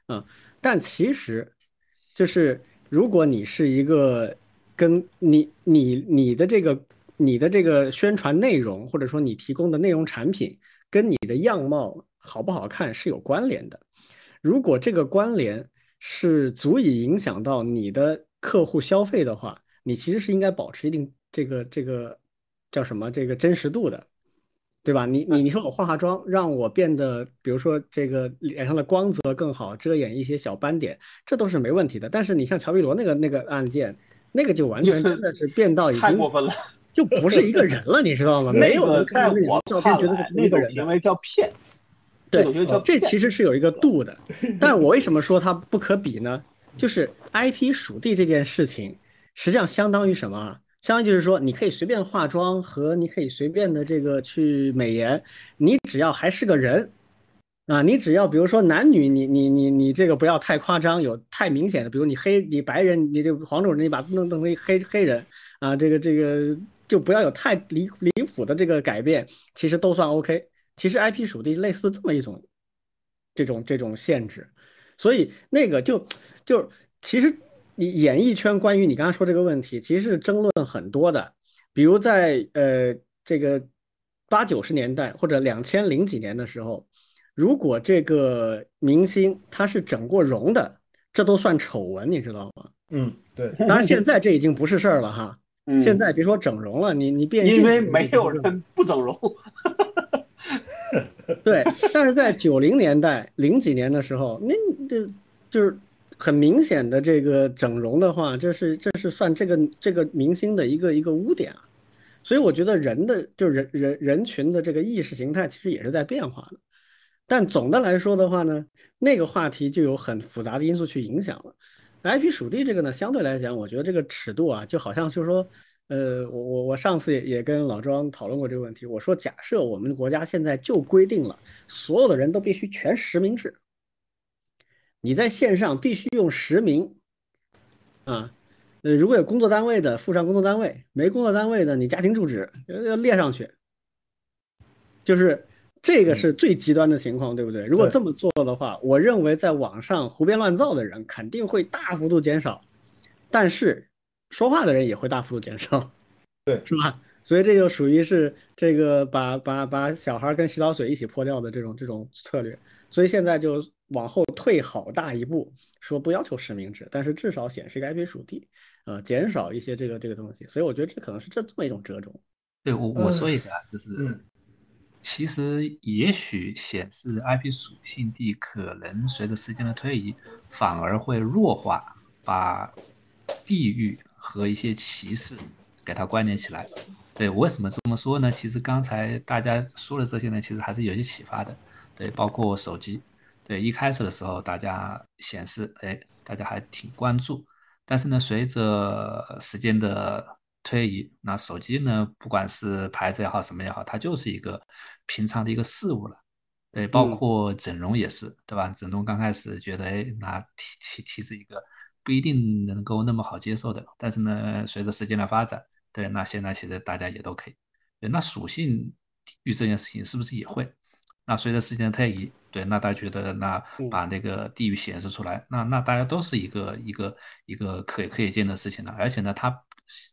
嗯。但其实就是如果你是一个跟你你你的这个你的这个宣传内容，或者说你提供的内容产品，跟你的样貌好不好看是有关联的。如果这个关联是足以影响到你的客户消费的话，你其实是应该保持一定这个这个叫什么这个真实度的，对吧？你你你说我化化妆让我变得，比如说这个脸上的光泽更好，遮掩一些小斑点，这都是没问题的。但是你像乔碧罗那个那个案件，那个就完全真的是变到已经
太过分了。
就不是一个人了，你知道吗？没有
在我
种照片觉得
看来
是，同一个人
行。为叫骗，
对
这。
其实是有一个度的，但我为什么说它不可比呢？就是 IP 属地这件事情，实际上相当于什么啊？相当于就是说，你可以随便化妆和你可以随便的这个去美颜，你只要还是个人啊，你只要比如说男女，你你你你这个不要太夸张，有太明显的，比如你黑你白人，你这黄种人，你把弄弄成黑黑人啊，这个这个就不要有太离离谱的这个改变，其实都算 OK。其实 IP 属地类似这么一种这种这种限制，所以那个就就其实你演艺圈关于你刚刚说这个问题，其实是争论很多的。比如在呃这个八九十年代或者两千零几年的时候，如果这个明星他是整过容的，这都算丑闻，你知道吗？
嗯，对，
当然现在这已经不是事儿了哈。
嗯
现在别说整容了，你你变性
因为没有人不整容，
对，但是在九零年代、零几年的时候，那这就是很明显的这个整容的话，这是这是算这个这个明星的一个一个污点啊。所以我觉得人的就是人人人群的这个意识形态其实也是在变化的。但总的来说的话呢，那个话题就有很复杂的因素去影响了。IP 属地这个呢，相对来讲，我觉得这个尺度啊，就好像就是说，呃，我我我上次也也跟老庄讨论过这个问题。我说，假设我们国家现在就规定了，所有的人都必须全实名制，你在线上必须用实名，啊，呃，如果有工作单位的，附上工作单位；没工作单位的，你家庭住址要要列上去。就是这个是最极端的情况，对不对？如果这么做的话，我认为在网上胡编乱造的人肯定会大幅度减少，但是说话的人也会大幅度减少，
对
是吧？所以这就属于是这个把把把小孩跟洗澡水一起泼掉的这种这种策略。所以现在就往后退好大一步，说不要求实名制，但是至少显示一个 IP 属地，呃，减少一些这个这个东西。所以我觉得这可能是这这么一种折中。
对我我说一个啊，就是
嗯
其实也许显示 IP 属性地可能随着时间的推移，反而会弱化，把地域和一些歧视给它关联起来。对我为什么这么说呢？其实刚才大家说的这些呢，其实还是有些启发的。对，包括手机，对，一开始的时候大家显示，哎，大家还挺关注，但是呢，随着时间的推移，那手机呢，不管是牌子也好，什么也好，它就是一个平常的一个事物了。对，包
嗯
括整容也是，对吧？整容刚开始觉得，哎，拿提提提是一个不一定能够那么好接受的，但是呢，随着时间的发展，对，那现在其实大家也都可以。对，那属性地域这件事情是不是也会？那随着时间的推移，对，那大家觉得那
嗯
把那个地域显示出来，那那大家都是一个一个一个可以可以见的事情了。而且呢，它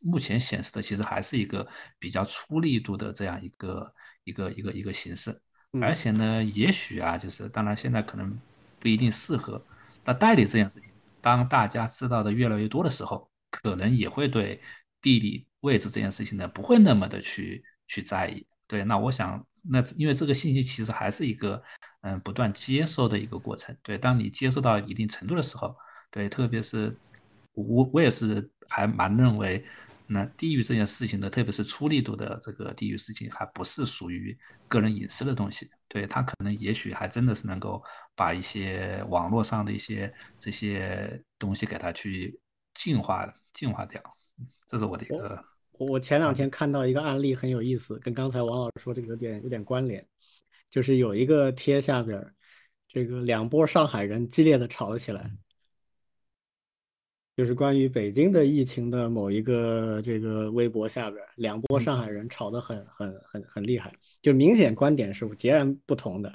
目前显示的其实还是一个比较粗力度的这样一个一个一个一个形式。
嗯
而且呢，也许啊，就是当然现在可能不一定适合。那代理这件事情，当大家知道的越来越多的时候，可能也会对地理位置这件事情呢，不会那么的去去在意。对，那我想，那因为这个信息其实还是一个嗯不断接收的一个过程。对，当你接受到一定程度的时候，对，特别是我我也是还蛮认为，那地域这件事情的，特别是粗力度的这个地域事情，还不是属于个人隐私的东西。对他可能也许还真的是能够把一些网络上的一些这些东西给它去净化净化掉。这是我的一个。
我我前两天看到一个案例很有意思，跟刚才王老师说这个有点有点关联，就是有一个贴下边，这个两波上海人激烈的吵了起来。就是关于北京的疫情的某一个这个微博下边，两波上海人吵得很很很很厉害，就明显观点是截然不同的。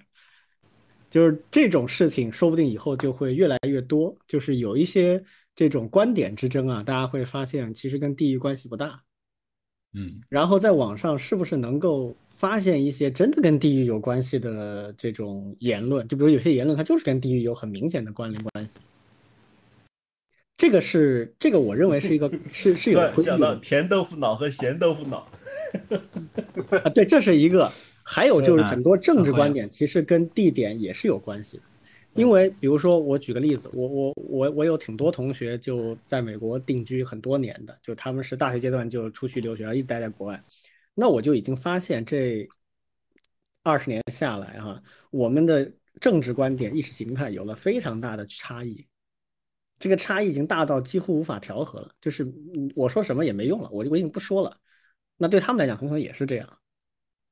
就是这种事情，说不定以后就会越来越多。就是有一些这种观点之争啊，大家会发现其实跟地域关系不大。
嗯，
然后在网上是不是能够发现一些真的跟地域有关系的这种言论？就比如有些言论它就是跟地域有很明显的关联关系。这个是这个，我认为是一个 是是有规律
想到甜豆腐脑和咸豆腐脑
啊，对，这是一个。还有就是很多政治观点其实跟地点也是有关系的，因为比如说我举个例子，我我我我有挺多同学就在美国定居很多年的，就他们是大学阶段就出去留学，然后一直待在国外。那我就已经发现这二十年下来哈，我们的政治观点、意识形态有了非常大的差异。这个差异已经大到几乎无法调和了，就是我说什么也没用了，我我已经不说了。那对他们来讲，很可能也是这样。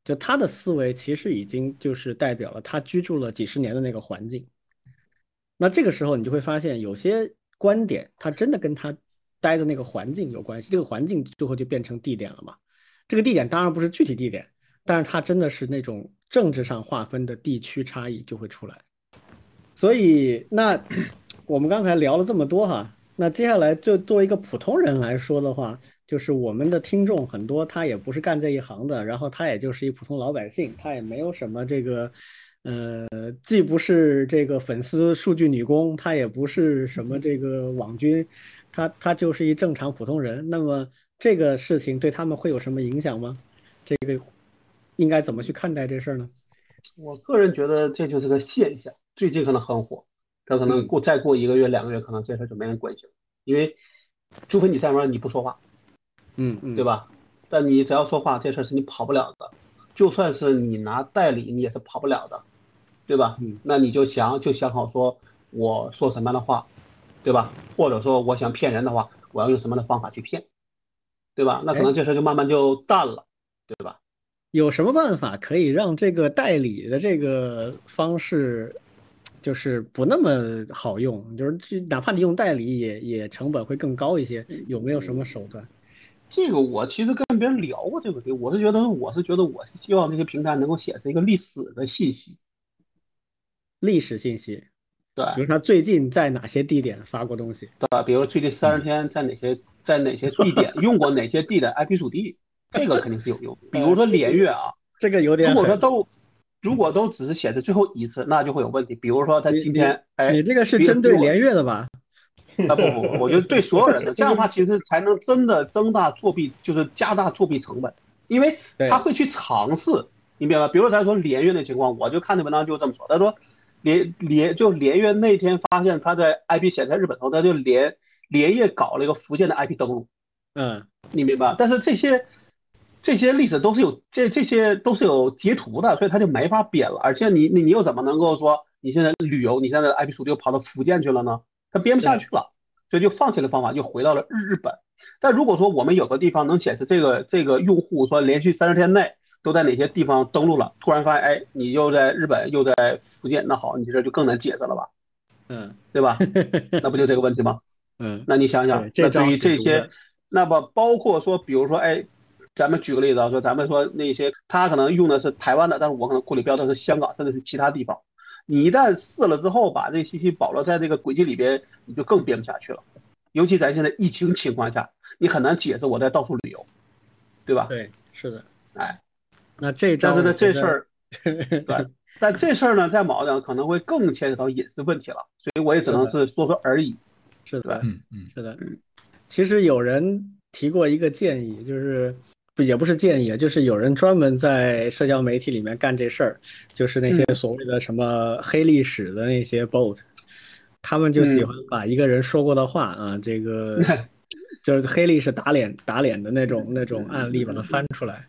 就他的思维其实已经就是代表了他居住了几十年的那个环境。那这个时候你就会发现，有些观点它真的跟他待的那个环境有关系，这个环境最后就变成地点了嘛。这个地点当然不是具体地点，但是它真的是那种政治上划分的地区差异就会出来。所以那。我们刚才聊了这么多哈，那接下来就作为一个普通人来说的话，就是我们的听众很多，他也不是干这一行的，然后他也就是一普通老百姓，他也没有什么这个，呃，既不是这个粉丝数据女工，他也不是什么这个网军，他他就是一正常普通人。那么这个事情对他们会有什么影响吗？这个应该怎么去看待这事儿呢？
我个人觉得这就是个现象，最近可能很火。他可能过再过一个月两个月，可能这事就没人关心了，因为除非你在外你不说话，
嗯嗯，
对吧？但你只要说话，这事是你跑不了的，就算是你拿代理，你也是跑不了的，对吧？
嗯，
那你就想就想好说我说什么样的话，对吧？或者说我想骗人的话，我要用什么样的方法去骗，对吧？那可能这事就慢慢就淡了，对吧？
有什么办法可以让这个代理的这个方式？就是不那么好用，就是哪怕你用代理，也也成本会更高一些。有没有什么手段？
这个我其实跟别人聊过这个问题，我是觉得，我是觉得，我是希望这些平台能够显示一个历史的信息，
历史信息，
对，
比如他最近在哪些地点发过东西，
对吧？比如最近三十天在哪些在哪些地点 用过哪些地的 IP 属地，这个肯定是有用。比如说连月啊，
这个有点。
如果说都。如果都只是显示最后一次，那就会有问题。比如说他今天，哎，
你这个是针对连月的吧？
啊不不不，我觉得对所有人的，这样的话其实才能真的增大作弊，就是加大作弊成本，因为他会去尝试，你明白吧？比如他说连月的情况，我就看那文章就这么说，他说连连就连月那天发现他在 IP 显示在日本后，他就连连夜搞了一个福建的 IP 登录，
嗯，
你明白？但是这些。这些例子都是有这这些都是有截图的，所以他就没法编了。而且你你你又怎么能够说你现在旅游，你现在 IP 属地又跑到福建去了呢？他编不下去了，所以就放弃了方法，就回到了日日本。但如果说我们有个地方能显示这个这个用户说连续三十天内都在哪些地方登录了，突然发现哎你又在日本又在福建，那好，你这就更难解释了吧？
嗯，
对吧？那不就这个问题吗？
嗯，
那你想想，那对于这些，那么包括说比如说哎。咱们举个例子啊，说咱们说那些他可能用的是台湾的，但是我可能库里标的是香港，甚至是其他地方。你一旦试了之后，把这信息保留在这个轨迹里边，你就更编不下去了。尤其咱现在疫情情况下，你很难解释我在到处旅游，对吧？
对，是的。
哎，
那这
但是呢，这事儿，对，但这事儿呢，在某上可能会更牵扯到隐私问题了，所以我也只能是说说而已。
是
的，
嗯嗯，
是的。嗯其实有人提过一个建议，就是。不也不是建议，就是有人专门在社交媒体里面干这事儿，就是那些所谓的什么黑历史的那些 bot，他们就喜欢把一个人说过的话啊，这个 就是黑历史打脸打脸的那种那种案例，把它翻出来。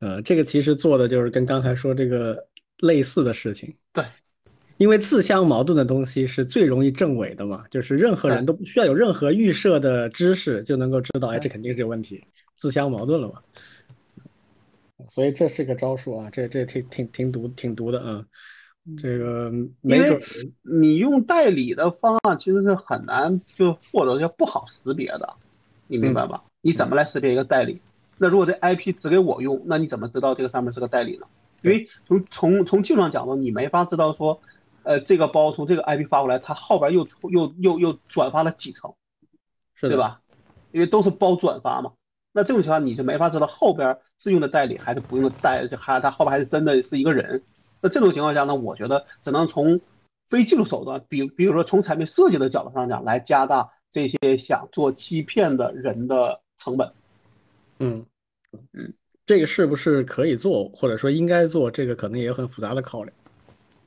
呃，这个其实做的就是跟刚才说这个类似的事情。
对，
因为自相矛盾的东西是最容易证伪的嘛，就是任何人都不需要有任何预设的知识就能够知道，哎，这肯定是有问题，自相矛盾了嘛。所以这是个招数啊，这这挺挺挺毒挺毒的啊。这个没准
你用代理的方案其实是很难就或者叫不好识别的，你明白吧？你怎么来识别一个代理？那如果这 IP 只给我用，那你怎么知道这个上面是个代理呢？因为从从从技术上讲呢，你没法知道说，呃，这个包从这个 IP 发过来，它后边又又又又转发了几层，是对吧？因为都是包转发嘛。那这种情况你就没法知道后边是用的代理还是不用的代，还他后边还是真的是一个人。那这种情况下呢，我觉得只能从非技术手段，比比如说从产品设计的角度上讲，来加大这些想做欺骗的人的成本。
嗯嗯，这个是不是可以做，或者说应该做？这个可能也有很复杂的考量。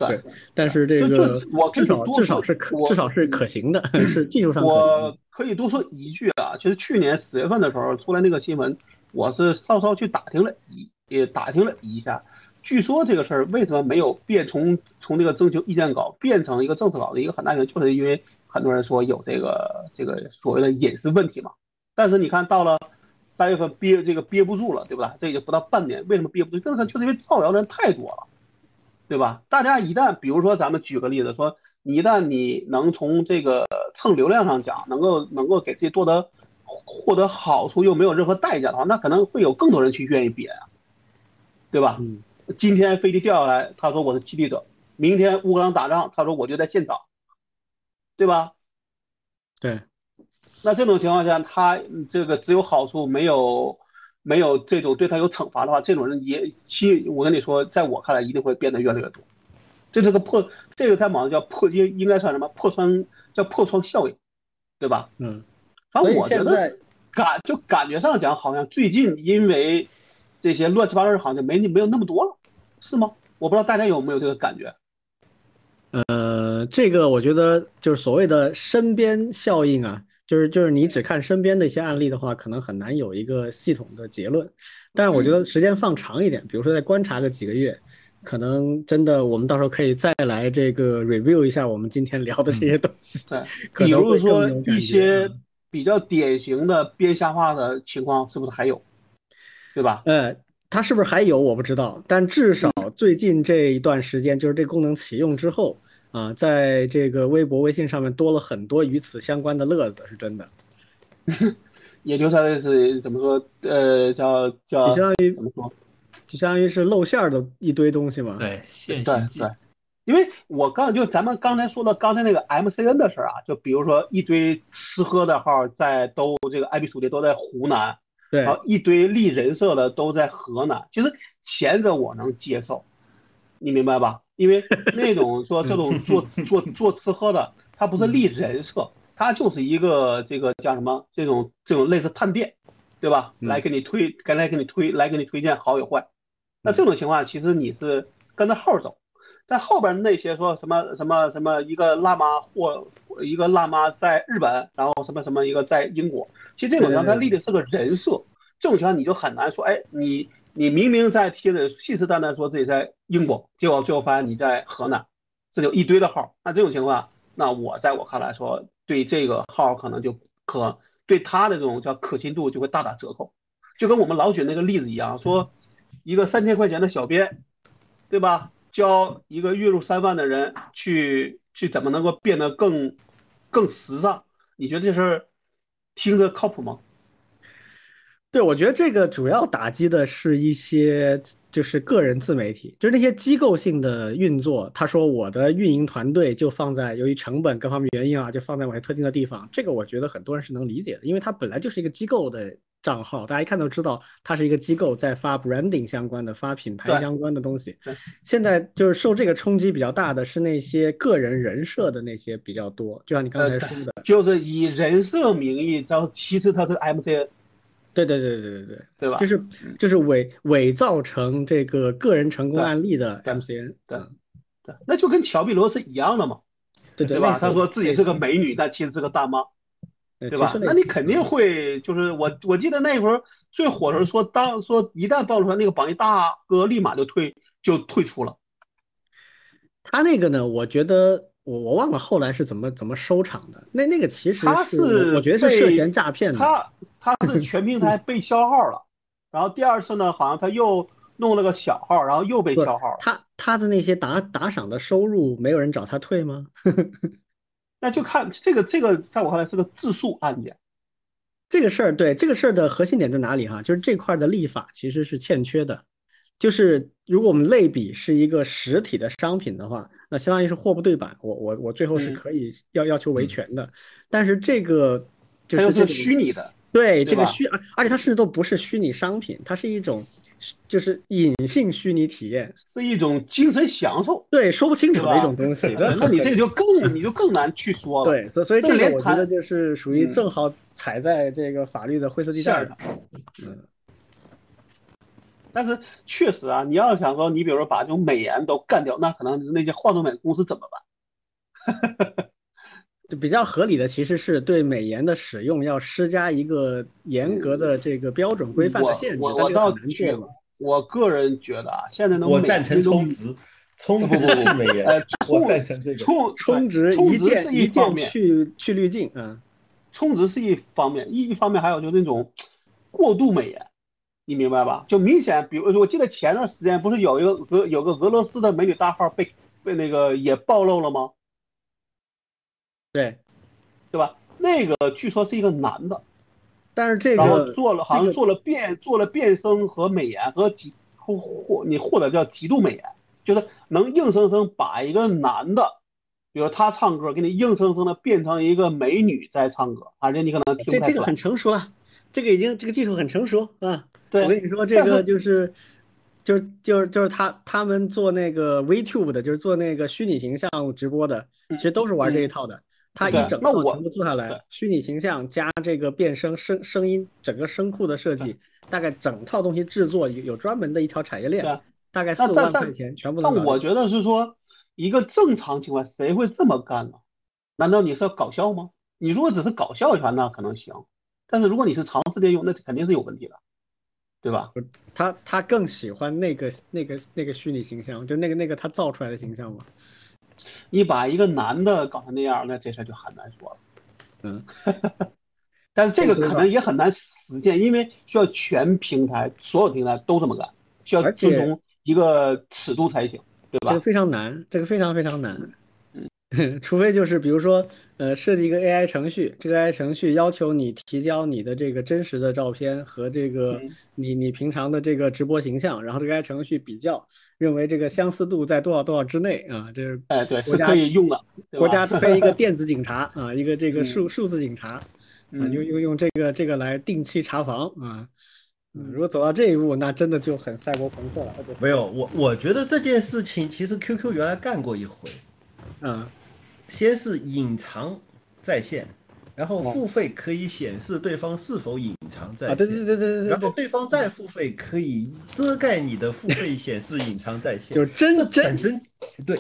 对，
但是这个
我
至少至少是可至少是可行的，是技术上可行。
我可以多说一句啊，就是去年十月份的时候出来那个新闻，我是稍稍去打听了一也打听了一下，据说这个事儿为什么没有变从从这个征求意见稿变成一个政策稿的一个很大原因，就是因为很多人说有这个这个所谓的隐私问题嘛。但是你看到了。三月份憋这个憋不住了，对吧？这已经不到半年，为什么憋不住？就是就是因为造谣的人太多了，对吧？大家一旦，比如说咱们举个例子，说你一旦你能从这个蹭流量上讲，能够能够给自己多得获得好处又没有任何代价的话，那可能会有更多人去愿意憋呀，对吧？
嗯。
今天飞机掉下来，他说我是激励者；明天乌克兰打仗，他说我就在现场，对吧？
对。
那这种情况下，他这个只有好处，没有没有这种对他有惩罚的话，这种人也其我跟你说，在我看来一定会变得越来越多。这是个破，这个在网上叫破，应应该算什么破窗叫破窗效应，对吧？
嗯。
反正我觉得感就感觉上讲，好像最近因为这些乱七八糟的好像没没有那么多了，是吗？我不知道大家有没有这个感觉。
呃，这个我觉得就是所谓的身边效应啊。就是就是你只看身边的一些案例的话，可能很难有一个系统的结论。但是我觉得时间放长一点，比如说再观察个几个月，可能真的我们到时候可以再来这个 review 一下我们今天聊的这些东西。
对，比如说一些比较典型的编瞎话的情况，是不是还有？对吧？
呃，它是不是还有我不知道，但至少最近这一段时间，就是这功能启用之后。啊，在这个微博、微信上面多了很多与此相关的乐子，是真的。
也就相当于是怎么说？呃，叫叫，
相当于
怎么说？
就相当于是露馅儿的一堆东西嘛。
对，现
对对。因为我刚就咱们刚才说的刚才那个 MCN 的事儿啊，就比如说一堆吃喝的号在都这个 IP 属地都在湖南，
对，
然后一堆立人设的都在河南。其实前者我能接受，你明白吧？因为那种 说这种做做做吃喝的，他不是立人设，他就是一个这个叫什么这种这种类似探店，对吧？来给你推，该来给你推，来给你推荐好与坏。那这种情况其实你是跟着号走，在后边那些说什么什么什么一个辣妈或一个辣妈在日本，然后什么什么一个在英国，其实这种情况他立的是个人设，这种情况你就很难说，哎，你。你明明在贴着信誓旦旦说自己在英国，结果最后发现你在河南，这就一堆的号。那这种情况，那我在我看来说，对这个号可能就可对他的这种叫可信度就会大打折扣。就跟我们老举那个例子一样，说一个三千块钱的小编，对吧？教一个月入三万的人去去怎么能够变得更更时尚？你觉得这事儿听着靠谱吗？
对，我觉得这个主要打击的是一些就是个人自媒体，就是那些机构性的运作。他说我的运营团队就放在由于成本各方面原因啊，就放在某些特定的地方。这个我觉得很多人是能理解的，因为它本来就是一个机构的账号，大家一看都知道它是一个机构在发 branding 相关的、发品牌相关的东西。现在就是受这个冲击比较大的是那些个人人设的那些比较多，就像你刚才说的，
就是以人设名义，然后其实它是 MC。
对对对对对对
对吧？
就是就是伪伪造成这个个人成功案例的
MCN，对对，那就跟乔碧罗是一样的嘛，
对对
吧？他说自己是个美女，但其实是个大妈。对吧？那你肯定会就是我我记得那会儿最火的时候说，当说一旦暴露出来，那个榜一大哥立马就退就退出了。
他那个呢，我觉得我我忘了后来是怎么怎么收场的。那那个其实
他
是我觉得是涉嫌诈骗的。
他他是全平台被消号了，然后第二次呢，好像他又弄了个小号，然后又被消号。
他他的那些打打赏的收入，没有人找他退吗？
那就看这个这个，在我看来是个自诉案件。
这个事儿对这个事儿的核心点在哪里哈？就是这块的立法其实是欠缺的。就是如果我们类比是一个实体的商品的话，那相当于是货不对版，我我我最后是可以要要求维权的。但是这个就是这个
虚拟的，
对这个虚，而且它甚至都不是虚拟商品，它是一种就是隐性虚拟体验，
是一种精神享受，
对说不清楚的一种东西。
那你这个就更 你就更难去说了。
对，所所以这个我觉得就是属于正好踩在这个法律的灰色地带上。嗯。
但是确实啊，你要想说，你比如说把这种美颜都干掉，那可能那些化妆美公司怎么办？
就比较合理的，其实是对美颜的使用要施加一个严格的这个标准规范的限制。
我我倒觉得，我个人觉得啊，现在能
我赞成充值，充值是美颜。我赞成这个
充
充值一键一键去去滤镜，嗯，
充值是一方面，一一方面还有就那种过度美颜。你明白吧？就明显，比如我记得前段时间不是有一个俄有个俄罗斯的美女大号被被那个也暴露了吗？
对，
对吧？那个据说是一个男的，
但是这
个然后做了好像做了变做了变声和美颜和极或或你或者叫极度美颜，就是能硬生生把一个男的，比如他唱歌，给你硬生生的变成一个美女在唱歌，而且你可能听不
这这个很成熟了，这个已经这个技术很成熟啊。我跟你说，这个就是，就是就是就是他他们做那个 VTube 的，就是做那个虚拟形象直播的，其实都是玩这一套的。他一整套全部做下来，虚拟形象加这个变声声声音，整个声库的设计，大概整套东西制作有有专门的一条产业链，大概四五万块钱全部。
但我觉得是说，一个正常情况谁会这么干呢？难道你是要搞笑吗？你如果只是搞笑一下，那可能行。但是如果你是长时间用，那肯定是有问题的。对吧？
他他更喜欢那个那个那个虚拟形象，就那个那个他造出来的形象嘛。
你把一个男的搞成那样，那这事就很难说了。
嗯，
但是这个可能也很难实现，因为需要全平台所有平台都这么干，需要遵从一个尺度才行，对吧？
这个非常难，这个非常非常难。除非就是比如说，呃，设计一个 AI 程序，这个 AI 程序要求你提交你的这个真实的照片和这个你你平常的这个直播形象，然后这个 AI 程序比较，认为这个相似度在多少多少之内啊，这是
哎对，是可以用的。
国家 推一个电子警察啊，一个这个数数字警察啊，用用用这个这个来定期查房啊。嗯如果走到这一步，那真的就很赛博朋克了。
没有，我我觉得这件事情其实 QQ 原来干过一回，
嗯。
先是隐藏在线，然后付费可以显示对方是否隐藏在线。
对对对对对。
然后对方再付费可以遮盖你的付费显示隐藏在线。
就真真
本身对。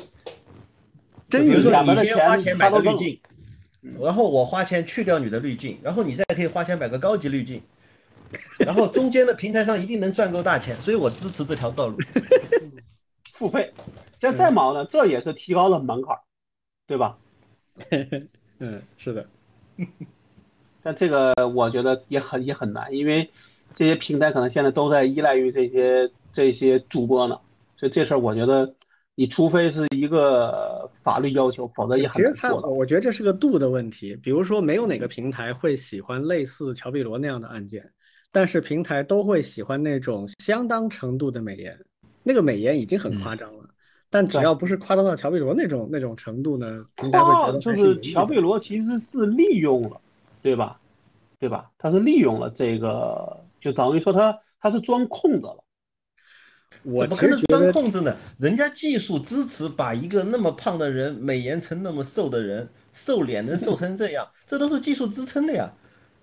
真
比如说你先花钱买个滤镜，然后我花钱去掉你的滤镜，然后你再可以花钱买个高级滤镜，然后中间的平台上一定能赚够大钱，所以我支持这条道路。
付费，这再忙呢，这也是提高了门槛。对吧？
嗯，是的。
但这个我觉得也很也很难，因为这些平台可能现在都在依赖于这些这些主播呢，所以这事儿我觉得，你除非是一个法律要求，否则也很难做
我觉得这是个度的问题。比如说，没有哪个平台会喜欢类似乔碧罗那样的案件，但是平台都会喜欢那种相当程度的美颜，那个美颜已经很夸张了。但只要不是夸张到乔贝罗那种那种程度呢，平台会觉得
就是乔贝罗其实是利用了，对吧？对吧？他是利用了这个，就等于说他他是钻空子了。
怎么可能钻空子呢？人家技术支持把一个那么胖的人美颜成那么瘦的人，瘦脸能瘦成这样，这都是技术支撑的呀。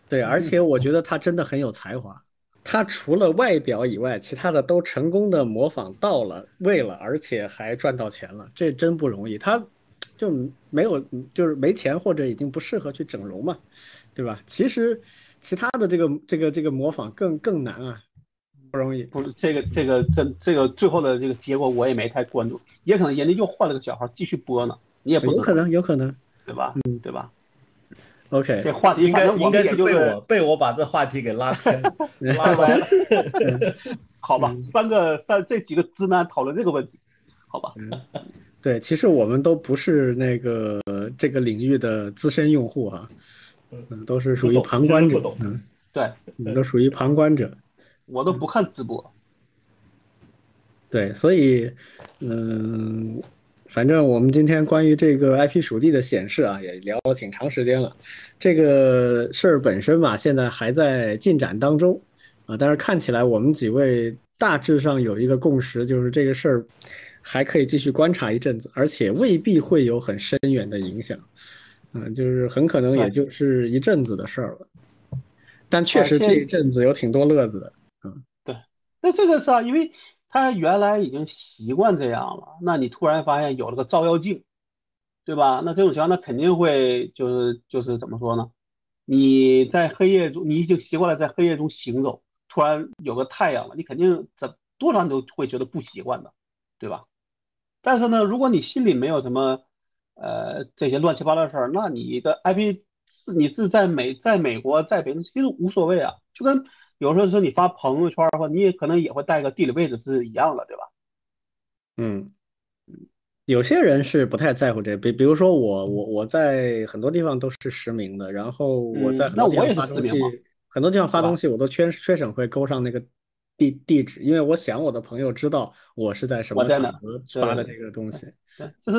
对，而且我觉得他真的很有才华。他除了外表以外，其他的都成功的模仿到了位了，而且还赚到钱了，这真不容易。他就没有，就是没钱或者已经不适合去整容嘛，对吧？其实其他的这个这个这个模仿更更难啊，不容易。
不是这个这个这这个最后的这个结果我也没太关注，也可能人家又换了个小号继续播呢，你也不，
有可能，有可能。
对吧？嗯，对吧？
OK，
这话题
应该应该是被我被我把这话题给拉偏 了，拉歪了。
好吧，三个三这几个直男讨论这个问题，好吧？
对，其实我们都不是那个这个领域的资深用户啊，嗯，都是属于旁观者嗯，
对
嗯都属于旁观者。
我都不看直播，
对，所以，嗯，反正我们今天关于这个 IP 属地的显示啊，也聊了挺长时间了。这个事儿本身吧，现在还在进展当中啊，但是看起来我们几位大致上有一个共识，就是这个事儿还可以继续观察一阵子，而且未必会有很深远的影响，嗯，就是很可能也就是一阵子的事儿了。但确实这一阵子有挺多乐子的。
嗯，对那这个是啊，因为他原来已经习惯这样了，那你突然发现有了个照妖镜，对吧？那这种情况，那肯定会就是就是怎么说呢？你在黑夜中，你已经习惯了在黑夜中行走，突然有个太阳了，你肯定怎多少你都会觉得不习惯的，对吧？但是呢，如果你心里没有什么呃这些乱七八糟的事儿，那你的 IP 是你是在美在美国在北京，其实无所谓啊，就跟有时候说你发朋友圈的话你也可能也会带个地理位置是一样的，对吧？
嗯，有些人是不太在乎这，比比如说我，我我在很多地方都是实名的，然后我在很多地方发东西很多地方发东西我都缺缺省会勾上那个地地址，因为我想我的朋友知道我是在什么场合发的这个东西。
对，就是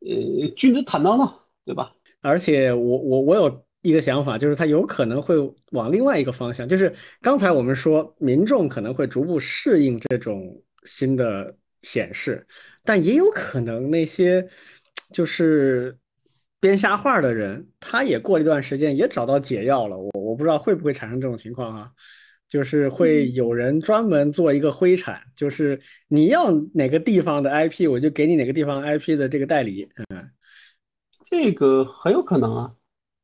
呃君子坦荡荡，对吧？
而且我我我有一个想法，就是它有可能会往另外一个方向，就是刚才我们说民众可能会逐步适应这种新的显示，但也有可能那些就是编瞎话的人，他也过了一段时间也找到解药了，我我不知道会不会产生这种情况啊。就是会有人专门做一个灰产，就是你要哪个地方的 IP，我就给你哪个地方 IP 的这个代理，嗯。
这个很有可能啊，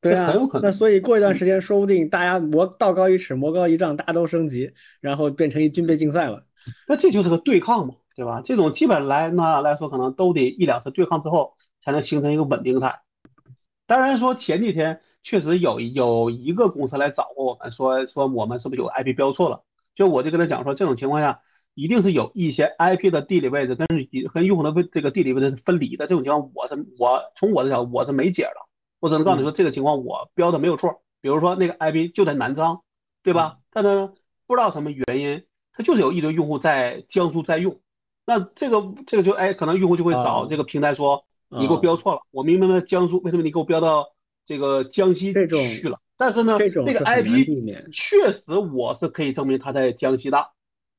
对啊
很有可，能。
那所以过一段时间，说不定大家魔道高一尺，魔高一丈，大家都升级，然后变成一军备竞赛了。
那这就是个对抗嘛，对吧？这种基本来那来说，可能都得一两次对抗之后，才能形成一个稳定态。当然说前几天确实有有一个公司来找过我们，说说我们是不是有 IP 标错了？就我就跟他讲说，这种情况下一定是有一些 IP 的地理位置跟跟用户的位这个地理位置是分离的。这种情况，我是我从我的角度我是没解的，我只能告诉你说这个情况我标的没有错。比如说那个 IP 就在南昌，对吧？但是不知道什么原因，它就是有一堆用户在江苏在用，那这个这个就哎，可能用户就会找这个平台说，你给我标错了，我明明在江苏，为什么你给我标到这个江西去了？但是呢，
这
个 IP 确实我是可以证明他在江西的，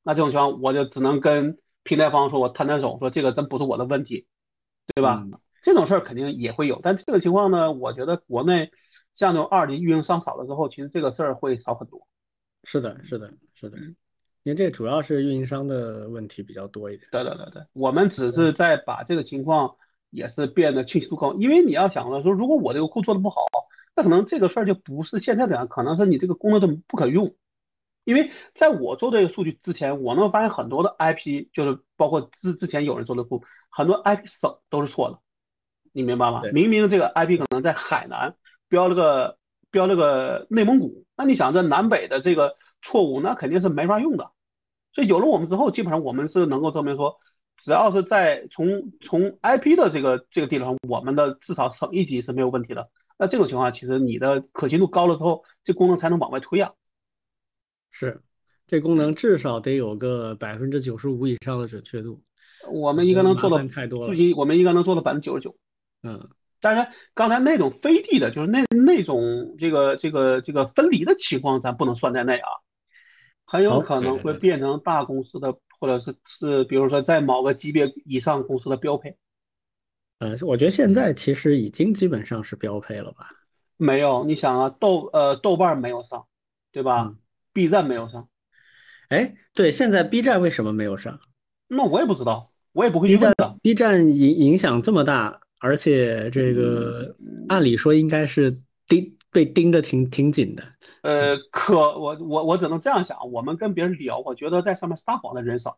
那这种情况我就只能跟平台方说，我摊摊手，说这个真不是我的问题，对吧？
嗯
这种事儿肯定也会有，但这个情况呢，我觉得国内像这种二级运营商少了之后，其实这个事儿会少很多。
是的，是的，是的，
嗯
因为这主要是运营商的问题比较多一点。
对对对对，我们只是在把这个情况也是变得清晰度高，因为你要想了说，如果我这个库做的不好，那可能这个事儿就不是现在这样，可能是你这个功能就不可用。因为在我做这个数据之前，我能发现很多的 IP，就是包括之之前有人做的库，很多 IP 省都是错的，你明白吗？明明这个 IP 可能在海南标了个标了个内蒙古，那你想这南北的这个错误，那肯定是没法用的。所以有了我们之后，基本上我们是能够证明说，只要是在从从 IP 的这个这个地方，我们的至少省一级是没有问题的。那这种情况，其实你的可信度高了之后，这功能才能往外推啊。
是，这功能至少得有个百分之九十五以上的准确度。
我们应该能做到
麻烦太多了
数据，我们应该能做到百分之九十九。
嗯，
当然，刚才那种飞地的，就是那那种这个这个这个分离的情况，咱不能算在内啊。很有可能会变成大公司的，或者是是，比如说在某个级别以上公司的标配。
呃，我觉得现在其实已经基本上是标配了吧？
没有，你想啊，豆呃豆瓣没有上，对吧
嗯
？B 站没有上，
哎，对，现在 B 站为什么没有上
那我也不知道，我也不会去问的。
B 站影影响这么大，而且这个按理说应该是盯被盯得挺挺紧的。
呃，可我我我只能这样想，我们跟别人聊，我觉得在上面撒谎的人少。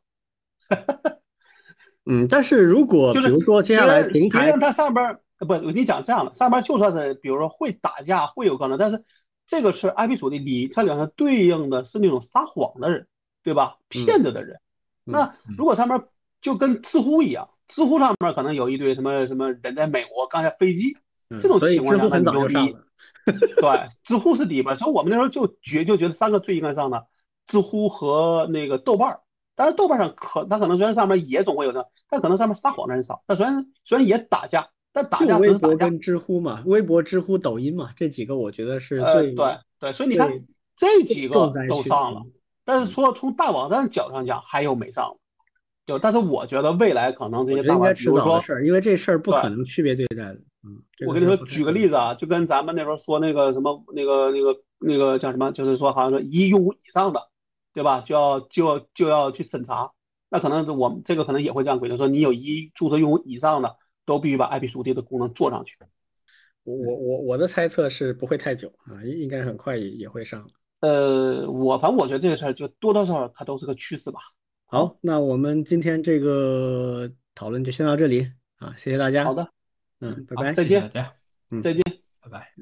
嗯，但是如果
就是
比如说接下来平台
虽然它上边儿不，我跟你讲这样的，上边儿就算是比如说会打架会有可能，但是这个是 IP 属地里它两个对应的是那种撒谎的人，对吧？骗子的人。
嗯
那如果上面就跟知乎一样，知乎上面可能有一堆什么什么人在美国刚下飞机，
嗯
这种情况下
很
那你就你
早就上了。
对，知乎是第一吧，所以我们那时候就觉就觉得三个最应该上的，知乎和那个豆瓣儿。当然豆瓣上可它可能虽然上面也总会有的，但可能上面撒谎的人少。但虽然虽然也打架，但打架只
微
是打架。
博跟知乎嘛，微博、知乎、抖音嘛，这几个我觉得是
呃，
最
对对，所以你看这几个都上了，但是说从大网站角度上讲，还有没上的，对，但是我觉得未来可能这些大
应该迟
如说
早的事儿，因为这事儿不可能区别对待的。嗯，
我跟你说，举个例子啊，就跟咱们那时候说那个什么那个那个那个叫什么，就是说好像说一亿用户以上的，对吧？就要就要就要去审查。那可能我们这个可能也会这样规定，说你有一注册用户以上的，都必须把 IP 属地的功能做上去。
我我我我的猜测是不会太久啊，应应该很快也也会上。
呃，我反正我觉得这个事儿就多多少少它都是个趋势吧。
好，那我们今天这个讨论就先到这里啊，谢谢大家。
好的，
嗯，拜拜，
再见，
大家，嗯，
再见，拜拜。